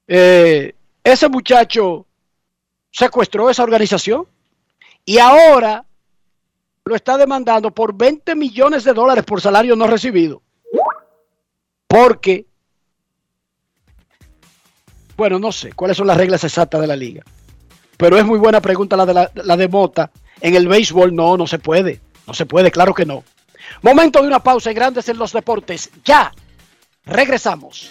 Eh, ese muchacho secuestró esa organización y ahora lo está demandando por 20 millones de dólares por salario no recibido. Porque, bueno, no sé cuáles son las reglas exactas de la liga, pero es muy buena pregunta la de, la, la de Mota. En el béisbol no, no se puede, no se puede, claro que no. Momento de una pausa en Grandes en los Deportes. Ya, regresamos.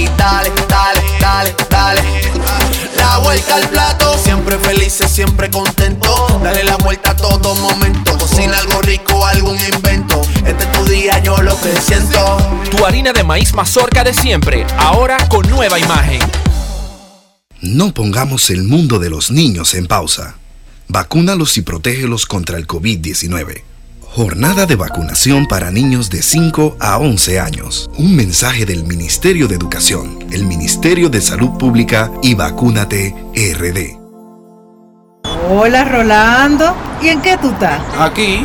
y dale, dale, dale, dale. La vuelta al plato, siempre felices, siempre contento. Dale la vuelta a todo momento. Cocina algo rico, algún invento. Este es tu día, yo lo que siento. Tu harina de maíz mazorca de siempre, ahora con nueva imagen. No pongamos el mundo de los niños en pausa. Vacúnalos y protégelos contra el COVID-19. Jornada de vacunación para niños de 5 a 11 años. Un mensaje del Ministerio de Educación, el Ministerio de Salud Pública y Vacúnate RD. Hola Rolando, ¿y en qué tú estás? Aquí,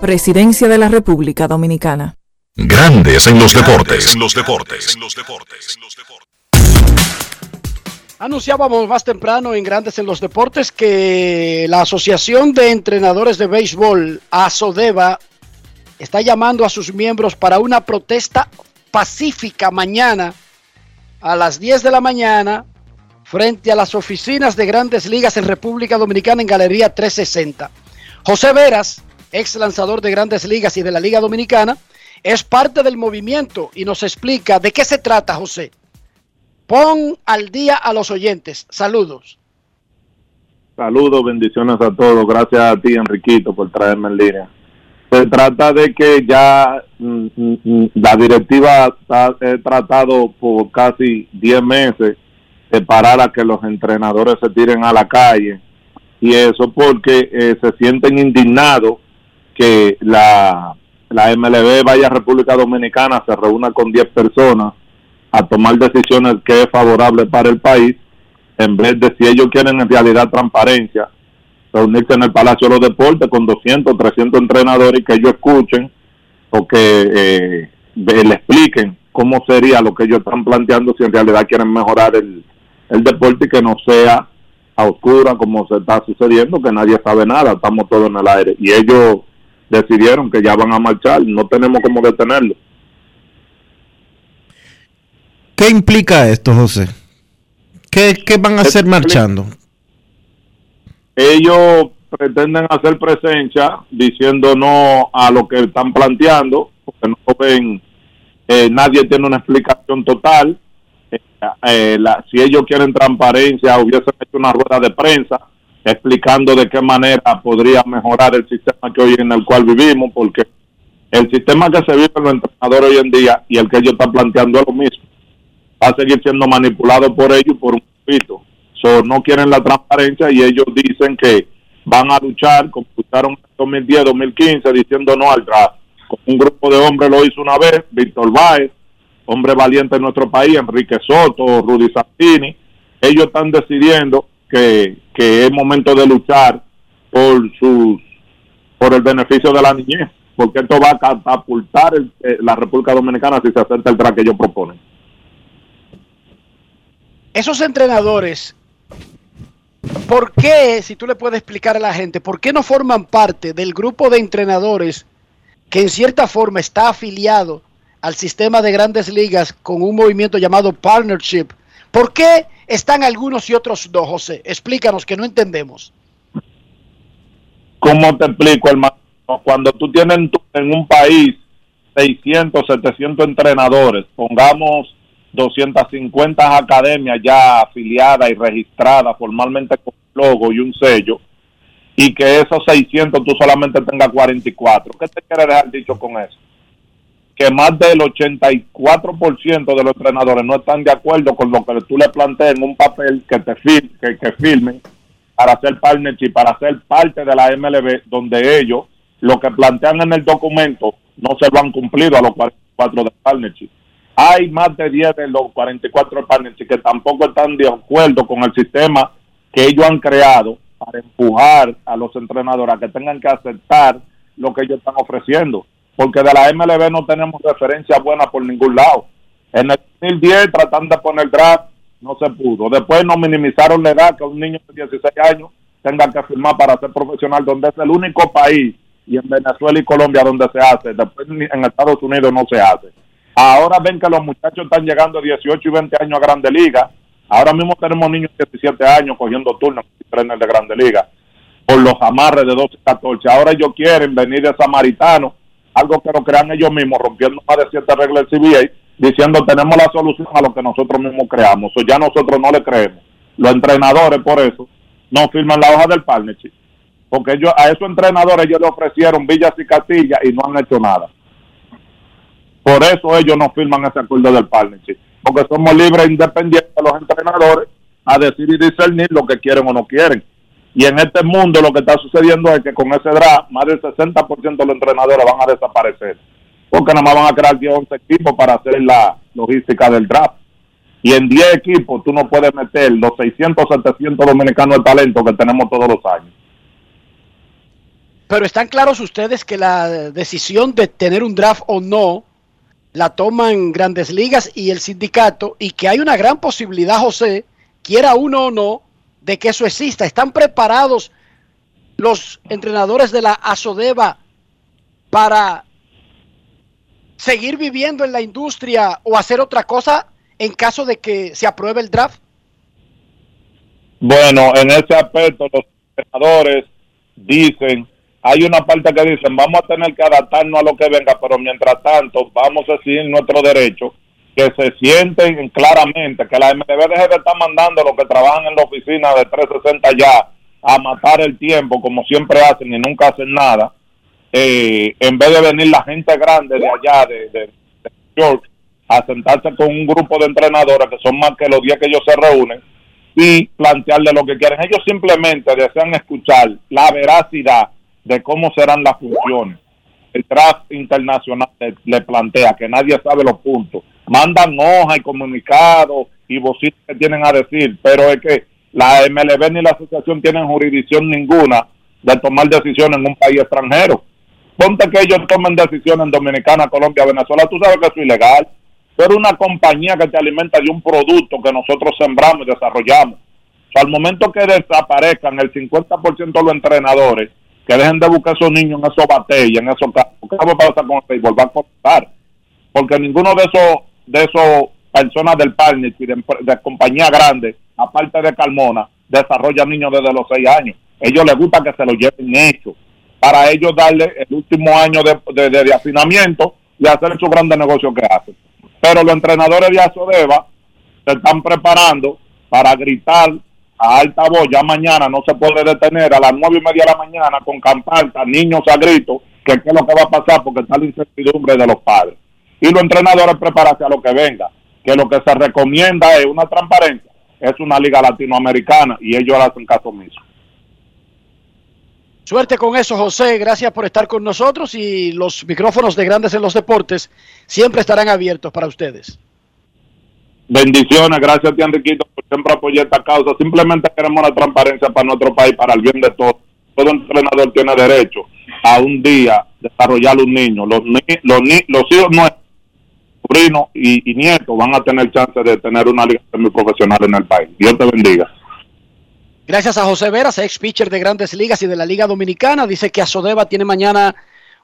Presidencia de la República Dominicana. Grandes en los deportes. En los deportes. Anunciábamos más temprano en Grandes en los Deportes que la Asociación de Entrenadores de Béisbol, ASODEBA, está llamando a sus miembros para una protesta pacífica mañana a las 10 de la mañana frente a las oficinas de grandes ligas en República Dominicana en Galería 360. José Veras, ex lanzador de grandes ligas y de la Liga Dominicana, es parte del movimiento y nos explica de qué se trata, José. Pon al día a los oyentes. Saludos. Saludos, bendiciones a todos. Gracias a ti, Enriquito, por traerme en línea. Se trata de que ya mm, mm, mm, la directiva ha tratado por casi 10 meses de parar a que los entrenadores se tiren a la calle. Y eso porque eh, se sienten indignados que la, la MLB vaya a República Dominicana, se reúna con 10 personas a tomar decisiones que es favorable para el país, en vez de si ellos quieren en realidad transparencia, reunirse en el Palacio de los Deportes con 200, 300 entrenadores y que ellos escuchen o que eh, le expliquen cómo sería lo que ellos están planteando si en realidad quieren mejorar el, el deporte y que no sea a oscura como se está sucediendo, que nadie sabe nada, estamos todos en el aire. Y ellos decidieron que ya van a marchar, no tenemos cómo detenerlo. ¿Qué implica esto, José? ¿Qué, van a hacer marchando? Ellos pretenden hacer presencia diciendo no a lo que están planteando, porque no ven, eh, nadie tiene una explicación total. Eh, eh, si ellos quieren transparencia, hubiesen hecho una rueda de prensa explicando de qué manera podría mejorar el sistema que hoy en el cual vivimos, porque el sistema que se vive en los entrenadores hoy en día y el que ellos están planteando es lo mismo va a seguir siendo manipulado por ellos por un poquito. So, no quieren la transparencia y ellos dicen que van a luchar, como lucharon en 2010, 2015, diciendo no al draft. Un grupo de hombres lo hizo una vez, Víctor Báez, hombre valiente en nuestro país, Enrique Soto, Rudy Santini. Ellos están decidiendo que, que es momento de luchar por sus por el beneficio de la niñez, porque esto va a catapultar eh, la República Dominicana si se acepta el draft que ellos proponen. Esos entrenadores, ¿por qué, si tú le puedes explicar a la gente, por qué no forman parte del grupo de entrenadores que en cierta forma está afiliado al sistema de grandes ligas con un movimiento llamado partnership? ¿Por qué están algunos y otros no, José? Explícanos que no entendemos. ¿Cómo te explico, hermano? Cuando tú tienes en un país 600, 700 entrenadores, pongamos 250 academias ya afiliadas y registradas formalmente con un logo y un sello, y que esos 600 tú solamente tengas 44. ¿Qué te quiere dejar dicho con eso? Que más del 84% de los entrenadores no están de acuerdo con lo que tú le plantees en un papel que te fil que, que firmen para hacer partnership, para ser parte de la MLB, donde ellos lo que plantean en el documento no se lo han cumplido a los 44 de partnership hay más de 10 de los 44 partners que tampoco están de acuerdo con el sistema que ellos han creado para empujar a los entrenadores a que tengan que aceptar lo que ellos están ofreciendo. Porque de la MLB no tenemos referencia buena por ningún lado. En el 2010 tratando de poner draft, no se pudo. Después nos minimizaron la edad que un niño de 16 años tenga que firmar para ser profesional, donde es el único país, y en Venezuela y Colombia donde se hace. Después en Estados Unidos no se hace. Ahora ven que los muchachos están llegando a 18 y 20 años a Grande Liga. Ahora mismo tenemos niños de 17 años cogiendo turnos trenes de Grande Liga por los amarres de 12 y 14. Ahora ellos quieren venir de samaritano, algo que lo crean ellos mismos, rompiendo más de siete reglas del CBA, diciendo tenemos la solución a lo que nosotros mismos creamos. O ya nosotros no le creemos. Los entrenadores, por eso, no firman la hoja del partnership. Porque ellos, a esos entrenadores ellos le ofrecieron villas y castillas y no han hecho nada. Por eso ellos no firman ese acuerdo del partnership, porque somos libres e independientes los entrenadores a decidir y discernir lo que quieren o no quieren. Y en este mundo lo que está sucediendo es que con ese draft más del 60% de los entrenadores van a desaparecer, porque nada más van a crear 10 11 equipos para hacer la logística del draft. Y en 10 equipos tú no puedes meter los 600, 700 dominicanos de talento que tenemos todos los años. Pero están claros ustedes que la decisión de tener un draft o no la toman grandes ligas y el sindicato y que hay una gran posibilidad, José, quiera uno o no, de que eso exista. ¿Están preparados los entrenadores de la ASODEVA para seguir viviendo en la industria o hacer otra cosa en caso de que se apruebe el draft? Bueno, en ese aspecto los entrenadores dicen, hay una parte que dicen, vamos a tener que adaptarnos a lo que venga, pero mientras tanto vamos a seguir nuestro derecho, que se sienten claramente que la MLB deje de estar mandando a los que trabajan en la oficina de 360 ya a matar el tiempo como siempre hacen y nunca hacen nada, eh, en vez de venir la gente grande de allá, de, de, York, a sentarse con un grupo de entrenadores que son más que los días que ellos se reúnen y plantearle lo que quieren. Ellos simplemente desean escuchar la veracidad de cómo serán las funciones. El draft internacional le, plantea que nadie sabe los puntos. Mandan hojas y comunicados y bocinas que tienen a decir, pero es que la MLB ni la asociación tienen jurisdicción ninguna de tomar decisiones en un país extranjero. Ponte que ellos tomen decisiones en Dominicana, Colombia, Venezuela, tú sabes que eso es ilegal. Pero una compañía que te alimenta de un producto que nosotros sembramos y desarrollamos. al momento que desaparezcan el 50% de los entrenadores, que dejen de buscar a esos niños en esos batallas, en esos campos, ¿qué va a pasar con el béisbol? Va a costar. Porque ninguno de esos, de esos personas del partnership, de, de compañía grande, aparte de Carmona, desarrolla niños desde los 6 años. Ellos les gusta que se lo lleven hecho para ellos darle el último año de, de, afinamiento y hacer su grande negocio que hacen. Pero los entrenadores de Azodeva se están preparando para gritar a alta voz, ya mañana no se puede detener a las nueve y media de la mañana con campantas, niños a gritos, que qué es lo que va a pasar porque está la incertidumbre de los padres. Y los entrenadores prepararse a lo que venga, que lo que se recomienda es una transparencia, es una liga latinoamericana y ellos hacen caso mismo. Suerte con eso, José. Gracias por estar con nosotros y los micrófonos de Grandes en los Deportes siempre estarán abiertos para ustedes. Bendiciones, gracias a ti, Enriquito, por siempre apoyar esta causa. Simplemente queremos la transparencia para nuestro país, para el bien de todos. Todo entrenador tiene derecho a un día desarrollar un niño. Los, los, los hijos nuestros, sobrinos y, y nietos van a tener chance de tener una liga profesional en el país. Dios te bendiga. Gracias a José Veras, ex pitcher de grandes ligas y de la Liga Dominicana. Dice que Azodeva tiene mañana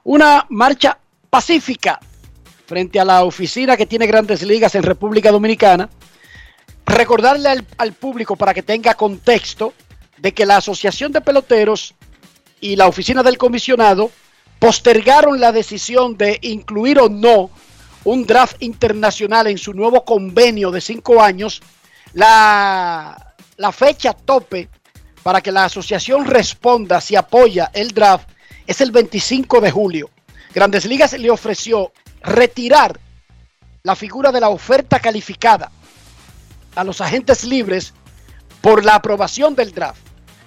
una marcha pacífica frente a la oficina que tiene grandes ligas en República Dominicana. Recordarle al, público para que tenga contexto de que la Asociación de Peloteros y la oficina del comisionado postergaron la decisión de incluir o no un draft internacional en su nuevo convenio de cinco años. La fecha tope para que la asociación responda si apoya el draft es el 25 de julio. Grandes Ligas le ofreció retirar la figura de la oferta calificada a los agentes libres por la aprobación del draft.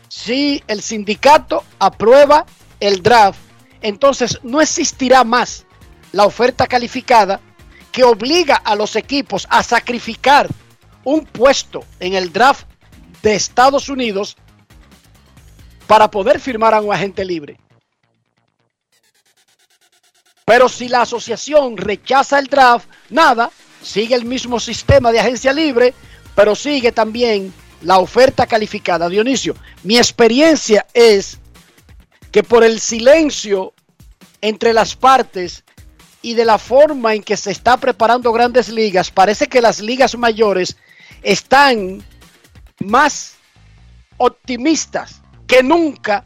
Si el sindicato aprueba el draft, entonces no existirá más la oferta calificada que obliga a los equipos a sacrificar un puesto en el draft de Estados Unidos para poder firmar a un agente libre. Pero si la asociación rechaza el draft, nada, sigue el mismo sistema de agencia libre, pero sigue también la oferta calificada. Dionisio, mi experiencia es que por el silencio entre las partes y de la forma en que se está preparando grandes ligas, parece que las ligas mayores están más optimistas que nunca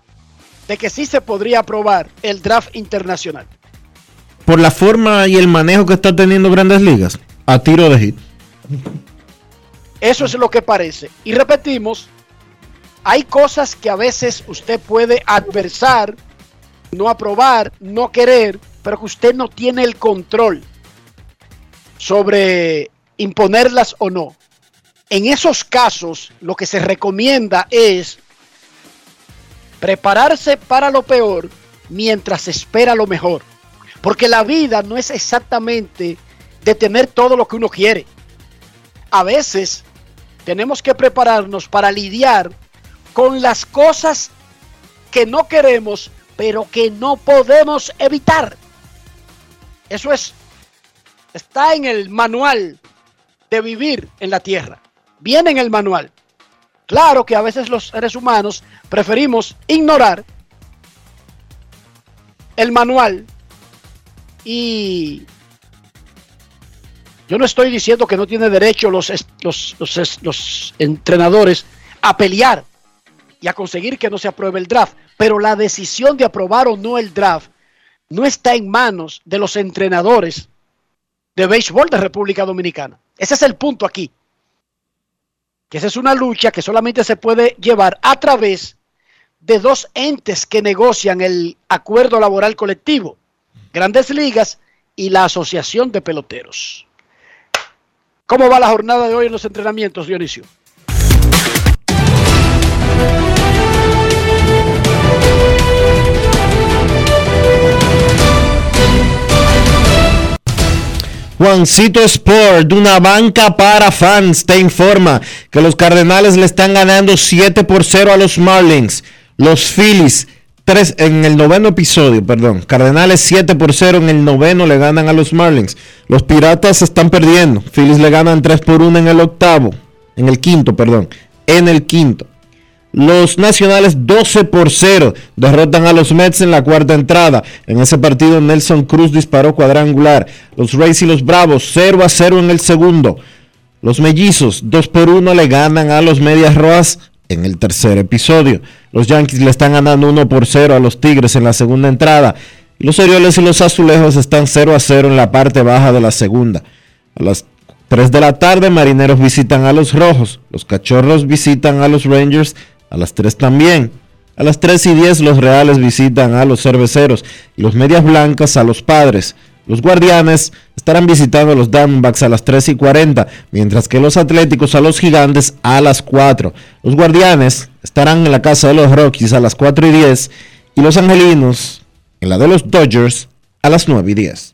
de que sí se podría aprobar el draft internacional. Por la forma y el manejo que está teniendo Grandes Ligas, a tiro de hit. Eso es lo que parece. Y repetimos, hay cosas que a veces usted puede adversar, no aprobar, no querer, pero que usted no tiene el control sobre imponerlas o no. En esos casos, lo que se recomienda es prepararse para lo peor mientras espera lo mejor. Porque la vida no es exactamente de tener todo lo que uno quiere. A veces tenemos que prepararnos para lidiar con las cosas que no queremos, pero que no podemos evitar. Eso es Está en el manual de vivir en la tierra. Viene en el manual. Claro que a veces los seres humanos preferimos ignorar el manual y yo no estoy diciendo que no tiene derecho los, los, los, entrenadores a pelear y a conseguir que no se apruebe el draft, pero la decisión de aprobar o no el draft no está en manos de los entrenadores de béisbol de República Dominicana. Ese es el punto aquí. Que esa es una lucha que solamente se puede llevar a través de dos entes que negocian el acuerdo laboral colectivo, Grandes Ligas y la Asociación de Peloteros. ¿Cómo va la jornada de hoy en los entrenamientos, Dionisio? Juancito Sport, una banca para fans, te informa que los Cardenales le están ganando 7 por 0 a los Marlins. Los Phillies, 3 en el noveno episodio, perdón. Cardenales 7 por 0 en el noveno le ganan a los Marlins. Los Piratas están perdiendo. Phillies le ganan 3 por 1 en el octavo. En el quinto, perdón. En el quinto. Los Nacionales 12 por 0 derrotan a los Mets en la cuarta entrada. En ese partido Nelson Cruz disparó cuadrangular. Los Rays y los Bravos 0 a 0 en el segundo. Los Mellizos 2 por 1 le ganan a los Medias Rojas en el tercer episodio. Los Yankees le están ganando 1 por 0 a los Tigres en la segunda entrada. Los Orioles y los Azulejos están 0 a 0 en la parte baja de la segunda. A las 3 de la tarde Marineros visitan a los Rojos. Los Cachorros visitan a los Rangers a las 3 también. A las 3 y 10 los Reales visitan a los Cerveceros y los Medias Blancas a los Padres. Los Guardianes estarán visitando a los Diamondbacks a las 3 y 40, mientras que los Atléticos a los Gigantes a las 4. Los Guardianes estarán en la casa de los Rockies a las 4 y 10 y los Angelinos en la de los Dodgers a las 9 y 10.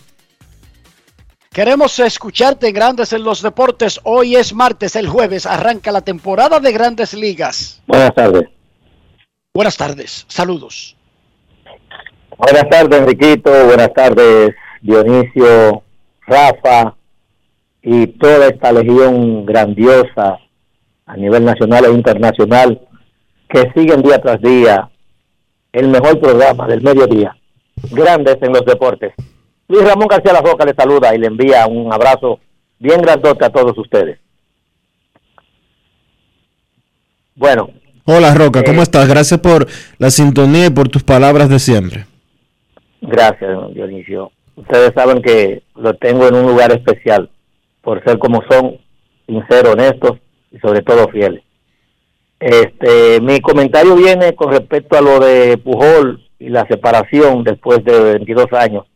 Queremos escucharte Grandes en los Deportes. Hoy es martes, el jueves arranca la temporada de Grandes Ligas. Buenas tardes. Buenas tardes, saludos. Buenas tardes, Enriquito. Buenas tardes, Dionisio, Rafa y toda esta legión grandiosa a nivel nacional e internacional que siguen día tras día el mejor programa del mediodía. Grandes en los deportes. Luis Ramón García La Roca le saluda y le envía un abrazo bien grandote a todos ustedes. Bueno. Hola Roca, ¿cómo eh, estás? Gracias por la sintonía y por tus palabras de siempre. Gracias, Dionisio. Ustedes saben que lo tengo en un lugar especial por ser como son, sinceros, honestos y sobre todo fieles. Este, mi comentario viene con respecto a lo de Pujol y la separación después de 22 años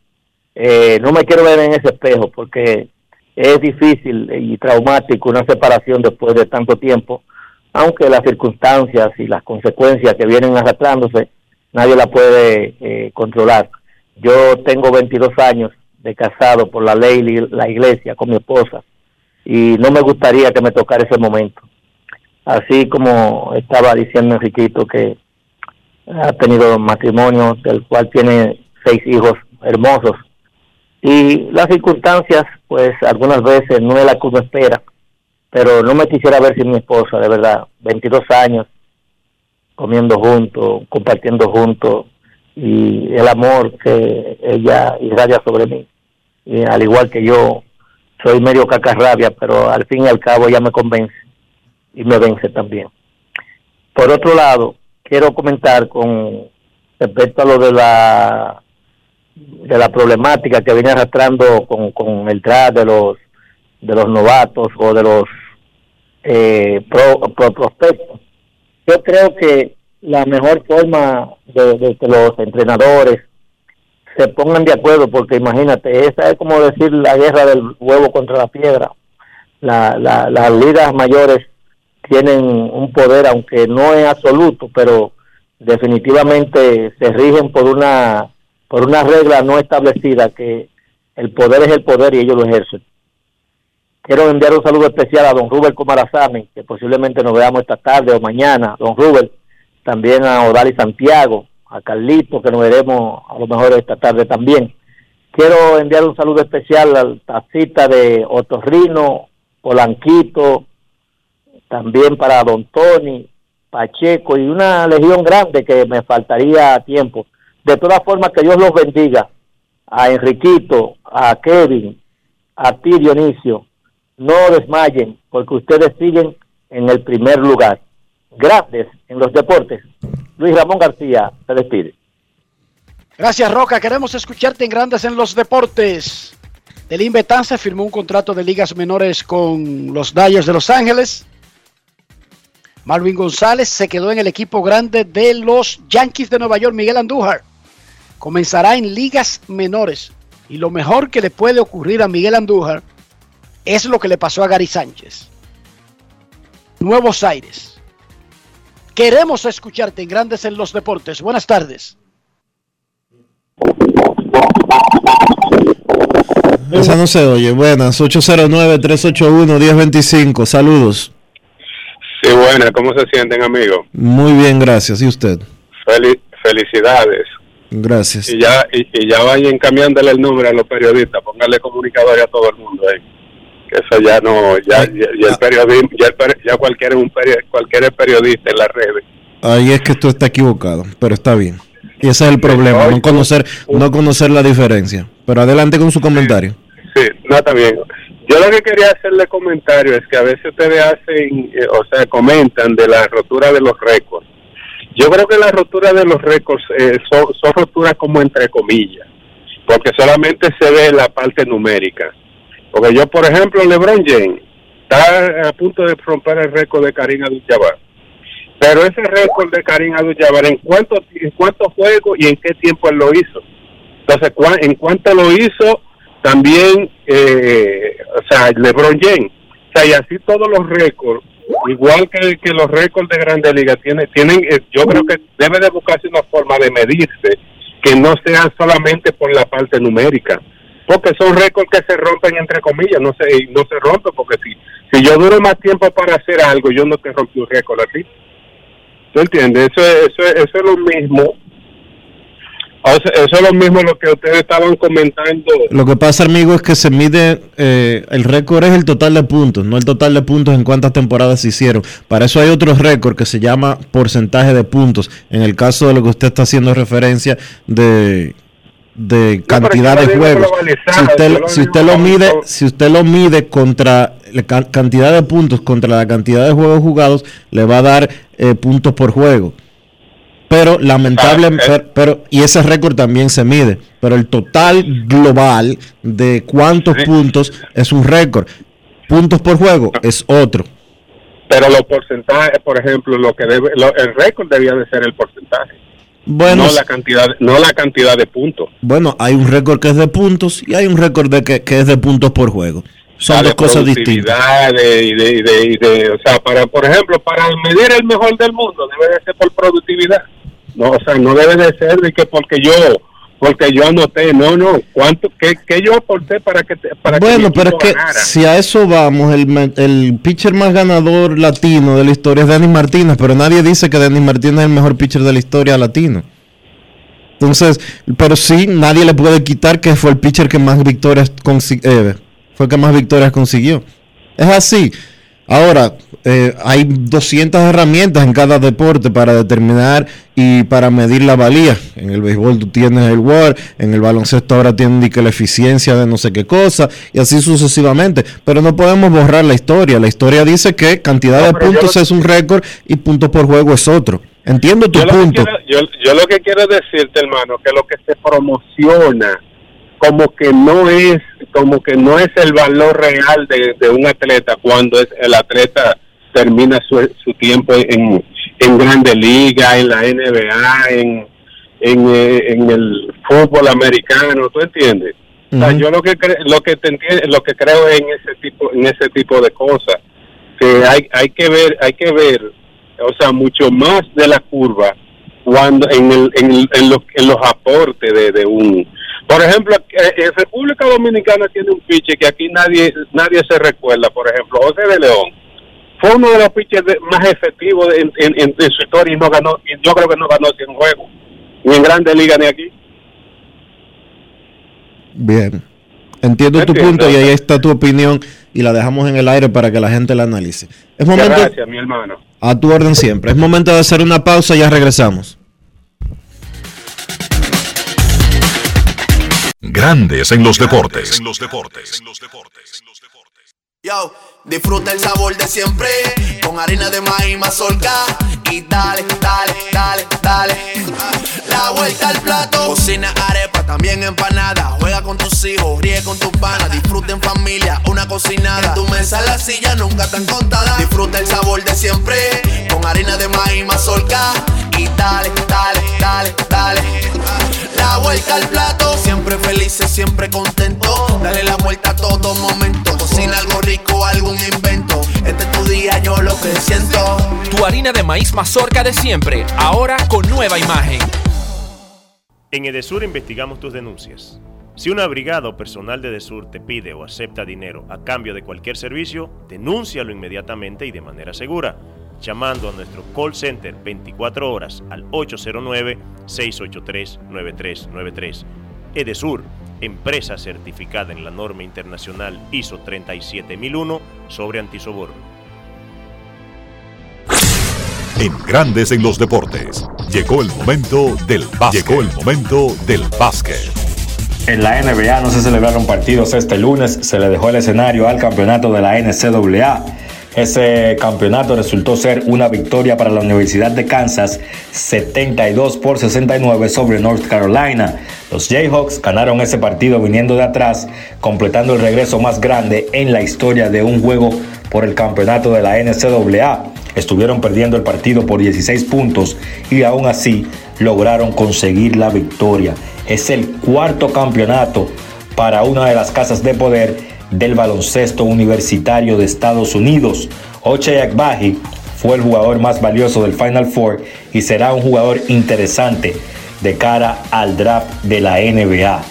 eh, no me quiero ver en ese espejo porque es difícil y traumático una separación después de tanto tiempo, aunque las circunstancias y las consecuencias que vienen arrastrándose, nadie la puede eh, controlar. Yo tengo 22 años de casado por la ley y la iglesia con mi esposa y no me gustaría que me tocara ese momento. Así como estaba diciendo Enriquito que ha tenido matrimonio del cual tiene seis hijos hermosos y las circunstancias, pues algunas veces no es la que uno espera, pero no me quisiera ver sin mi esposa, de verdad. 22 años comiendo juntos, compartiendo juntos y el amor que ella irradia sobre mí. Y al igual que yo, soy medio cacarrabia, pero al fin y al cabo ella me convence y me vence también. Por otro lado, quiero comentar con respecto a lo de la de la problemática que viene arrastrando con, con el draft de los de los novatos o de los eh, pro, prospectos. Yo creo que la mejor forma de, que los entrenadores se pongan de acuerdo, porque imagínate, esa es como decir la guerra del huevo contra la piedra. La, la, las ligas mayores tienen un poder, aunque no es absoluto, pero definitivamente se rigen por una por una regla no establecida que el poder es el poder y ellos lo ejercen. Quiero enviar un saludo especial a don Rubel Comarazami, que posiblemente nos veamos esta tarde o mañana. Don Rubel, también a Odali Santiago, a Carlito, que nos veremos a lo mejor esta tarde también. Quiero enviar un saludo especial a la tacita de Otorrino, Polanquito, también para Don Tony, Pacheco y una legión grande que me faltaría tiempo. De todas formas, que Dios los bendiga a Enriquito, a Kevin, a ti Dionisio, no desmayen, porque ustedes siguen en el primer lugar. Grandes en los deportes. Luis Ramón García se despide. Gracias, Roca. Queremos escucharte en Grandes en los deportes. Delín Betanza firmó un contrato de ligas menores con los Dodgers de Los Ángeles. Marvin González se quedó en el equipo grande de los Yankees de Nueva York, Miguel Andújar. Comenzará en ligas menores. Y lo mejor que le puede ocurrir a Miguel Andújar es lo que le pasó a Gary Sánchez. Nuevos Aires. Queremos escucharte en Grandes en los Deportes. Buenas tardes. Esa no se oye. Buenas, 809-381-1025. Saludos. Sí, buenas. ¿Cómo se sienten, amigos? Muy bien, gracias. ¿Y usted? felicidades. Gracias. Y ya, y, ya vayan cambiándole el nombre a los periodistas. Pónganle comunicadores a todo el mundo ahí que eso ya no, ya, ya, el periodismo, ya, ya cualquiera, un cualquier periodista en las redes. Ahí es que tú estás equivocado, pero está bien. Y ese es el problema, no conocer, no conocer la diferencia. Pero adelante con su comentario. Sí, no, está bien. Yo lo que quería hacerle comentario es que a veces ustedes hacen, eh, o sea, comentan de la rotura de los récords. Yo creo que la rotura de los récords eh, son, son roturas como entre comillas, porque solamente se ve la parte numérica porque yo, por ejemplo, LeBron James está a punto de romper el récord de Karim Abdul-Jabbar. Pero ese récord de Karim Abdul-Jabbar, ¿en cuántos en cuánto juegos y en qué tiempo él lo hizo? Entonces, en cuánto lo hizo, también, eh, o sea, LeBron James. O sea, y así todos los récords, igual que, que los récords de Grandes Ligas, tienen, tienen, eh, yo creo que debe de buscarse una forma de medirse que no sea solamente por la parte numérica porque son récords que se rompen entre comillas, no se no se rompen porque si si yo duro más tiempo para hacer algo, yo no te rompí un récord así. ¿Tú entiendes? Eso es, eso, eso es lo mismo. Eso es lo mismo lo que ustedes estaban comentando. Lo que pasa, amigo, es que se mide, eh, el récord es el total de puntos, no el total de puntos en cuántas temporadas se hicieron. Para eso hay otro récord que se llama porcentaje de puntos. En el caso de lo que usted está haciendo referencia de de cantidad de juegos. Si usted, si usted lo mide, si usted lo mide contra la cantidad de puntos contra la cantidad de juegos jugados, le va a dar eh, puntos por juego. Pero lamentablemente, eh. pero, y ese récord también se mide, pero el total global de cuántos puntos es un récord. Puntos por juego es otro. Pero los porcentajes, por ejemplo, lo que debe, el récord debía de ser el porcentaje. Bueno, no la cantidad, no la cantidad de puntos. Bueno, hay un récord que es de puntos y hay un récord de que, es de puntos por juego. Son dos cosas distintas. o sea, para, por ejemplo, para medir el mejor del mundo debe de ser por productividad. No, o sea, no debe de ser de que porque yo porque yo anoté, no, no, ¿cuánto, qué, qué yo aporté para que para Bueno, pero es que si a eso vamos, el, el pitcher más ganador latino de la historia es Denis Martínez, pero nadie dice que Denis Martínez es el mejor pitcher de la historia latino. Entonces, pero sí, nadie le puede quitar que fue el pitcher que más victorias consiguió, eh, fue que más victorias consiguió. Es así. Ahora, eh, hay 200 herramientas en cada deporte para determinar y para medir la valía. En el béisbol tú tienes el WAR, en el baloncesto ahora tienen que la eficiencia de no sé qué cosa, y así sucesivamente. Pero no podemos borrar la historia. La historia dice que cantidad de puntos es un récord y puntos por juego es otro. Entiendo tu punto. yo, yo lo que quiero decirte, hermano, que lo que se promociona como que no es como que no es el valor real de, un atleta cuando es el atleta termina su, su tiempo en, en Grande Liga, en la NBA, en, en, eh, en el fútbol americano, ¿tú entiendes? o sea, yo lo que lo que te lo que creo en ese tipo en ese tipo de cosas que hay hay que ver hay que ver o sea mucho más de la curva cuando en el en, en, los, en los aportes de, de un por ejemplo, eh, en República Dominicana tiene un piche que aquí nadie nadie se recuerda. Por ejemplo, José de León fue uno de los pitches más efectivos en, su historia y no ganó. Y yo creo que no ganó 100 juegos, ni en Grandes Ligas ni aquí. Bien. Entiendo tu punto y ahí está tu opinión y la dejamos en el aire para que la gente la analice. Es momento, Gracias, mi hermano. A tu orden siempre. Es momento de hacer una pausa y ya regresamos. Grandes en los deportes. Yo, disfruta el sabor de siempre con harina de maíz mazorca y dale, dale, dale, dale. La vuelta al plato, cocina arepa, también empanada. Juega con tus hijos, ríe con tus panas, disfruta en familia, una cocinada. Tu mesa la silla nunca tan contada. Disfruta el sabor de siempre con harina de maíz mazorca y dale, dale, dale, dale. La vuelta al plato, siempre felices, siempre contento. Dale la vuelta a todo momento. Cocina algo rico, algún invento. Este es tu día, yo lo que siento. Tu harina de maíz mazorca de siempre, ahora con nueva imagen. En Edesur investigamos tus denuncias. Si una brigada o personal de Edesur te pide o acepta dinero a cambio de cualquier servicio, denúncialo inmediatamente y de manera segura llamando a nuestro call center 24 horas al 809-683-9393. Edesur, empresa certificada en la norma internacional ISO 37001 sobre antisoborno. En Grandes en los Deportes, llegó el momento del básquet. Llegó el momento del básquet. En la NBA no se celebraron partidos este lunes, se le dejó el escenario al campeonato de la NCAA ese campeonato resultó ser una victoria para la Universidad de Kansas, 72 por 69 sobre North Carolina. Los Jayhawks ganaron ese partido viniendo de atrás, completando el regreso más grande en la historia de un juego por el campeonato de la NCAA. Estuvieron perdiendo el partido por 16 puntos y aún así lograron conseguir la victoria. Es el cuarto campeonato para una de las casas de poder del baloncesto universitario de Estados Unidos. Oche Agbaji fue el jugador más valioso del Final Four y será un jugador interesante de cara al draft de la NBA.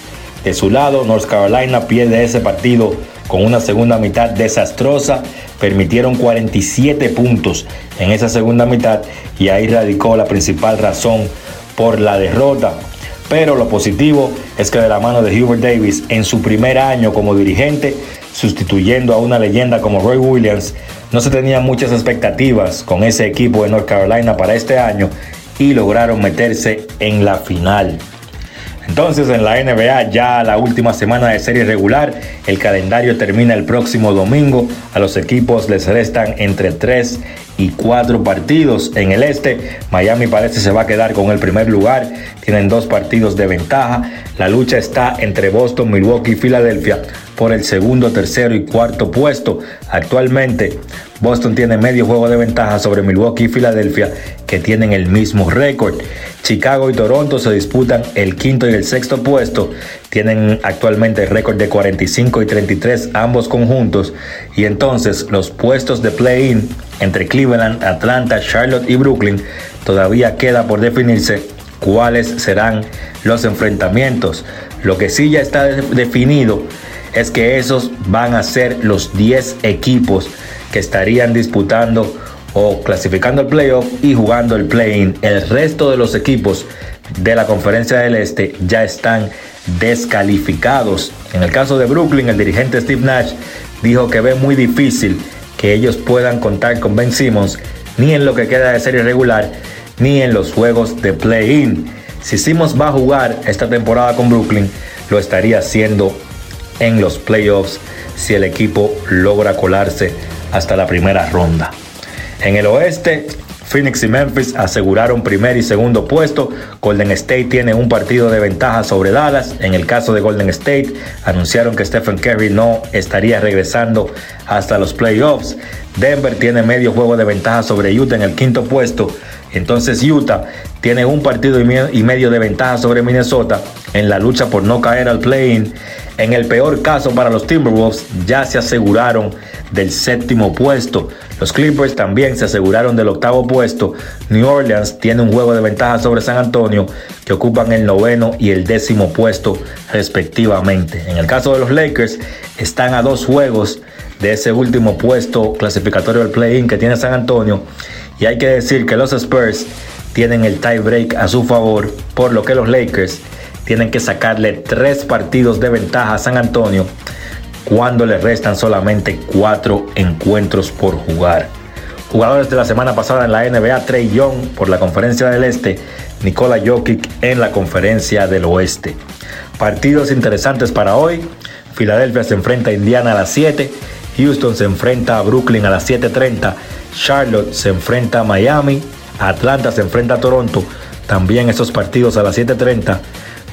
De su lado, North Carolina pierde ese partido con una segunda mitad desastrosa. Permitieron 47 puntos en esa segunda mitad y ahí radicó la principal razón por la derrota. Pero lo positivo es que de la mano de Hubert Davis en su primer año como dirigente, sustituyendo a una leyenda como Roy Williams, no se tenían muchas expectativas con ese equipo de North Carolina para este año y lograron meterse en la final. Entonces en la NBA ya la última semana de serie regular, el calendario termina el próximo domingo, a los equipos les restan entre 3 y 4 partidos. En el este, Miami parece se va a quedar con el primer lugar, tienen dos partidos de ventaja, la lucha está entre Boston, Milwaukee y Filadelfia por el segundo, tercero y cuarto puesto. Actualmente, Boston tiene medio juego de ventaja sobre Milwaukee y Filadelfia, que tienen el mismo récord. Chicago y Toronto se disputan el quinto y el sexto puesto. Tienen actualmente récord de 45 y 33 ambos conjuntos. Y entonces los puestos de play-in entre Cleveland, Atlanta, Charlotte y Brooklyn todavía queda por definirse cuáles serán los enfrentamientos. Lo que sí ya está definido es que esos van a ser los 10 equipos que estarían disputando o clasificando el playoff y jugando el play-in. El resto de los equipos de la conferencia del este ya están descalificados. En el caso de Brooklyn, el dirigente Steve Nash dijo que ve muy difícil que ellos puedan contar con Ben Simmons ni en lo que queda de serie regular ni en los juegos de play-in. Si Simmons va a jugar esta temporada con Brooklyn, lo estaría haciendo en los playoffs si el equipo logra colarse hasta la primera ronda. En el oeste, Phoenix y Memphis aseguraron primer y segundo puesto. Golden State tiene un partido de ventaja sobre Dallas. En el caso de Golden State, anunciaron que Stephen Curry no estaría regresando hasta los playoffs. Denver tiene medio juego de ventaja sobre Utah en el quinto puesto. Entonces Utah tiene un partido y medio de ventaja sobre Minnesota en la lucha por no caer al play-in. En el peor caso para los Timberwolves ya se aseguraron del séptimo puesto. Los Clippers también se aseguraron del octavo puesto. New Orleans tiene un juego de ventaja sobre San Antonio que ocupan el noveno y el décimo puesto respectivamente. En el caso de los Lakers están a dos juegos de ese último puesto clasificatorio del play-in que tiene San Antonio. Y hay que decir que los Spurs tienen el tie break a su favor, por lo que los Lakers tienen que sacarle tres partidos de ventaja a San Antonio cuando le restan solamente cuatro encuentros por jugar. Jugadores de la semana pasada en la NBA, Trey Young por la conferencia del Este, Nikola Jokic en la conferencia del Oeste. Partidos interesantes para hoy. Filadelfia se enfrenta a Indiana a las 7, Houston se enfrenta a Brooklyn a las 7.30, Charlotte se enfrenta a Miami, Atlanta se enfrenta a Toronto, también esos partidos a las 7.30.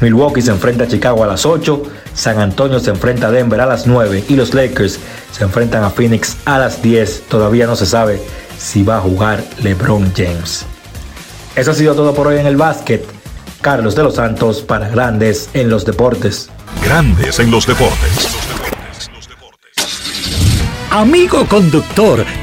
Milwaukee se enfrenta a Chicago a las 8, San Antonio se enfrenta a Denver a las 9 y los Lakers se enfrentan a Phoenix a las 10. Todavía no se sabe si va a jugar LeBron James. Eso ha sido todo por hoy en el básquet. Carlos de los Santos para Grandes en los Deportes. Grandes en los Deportes. Amigo conductor,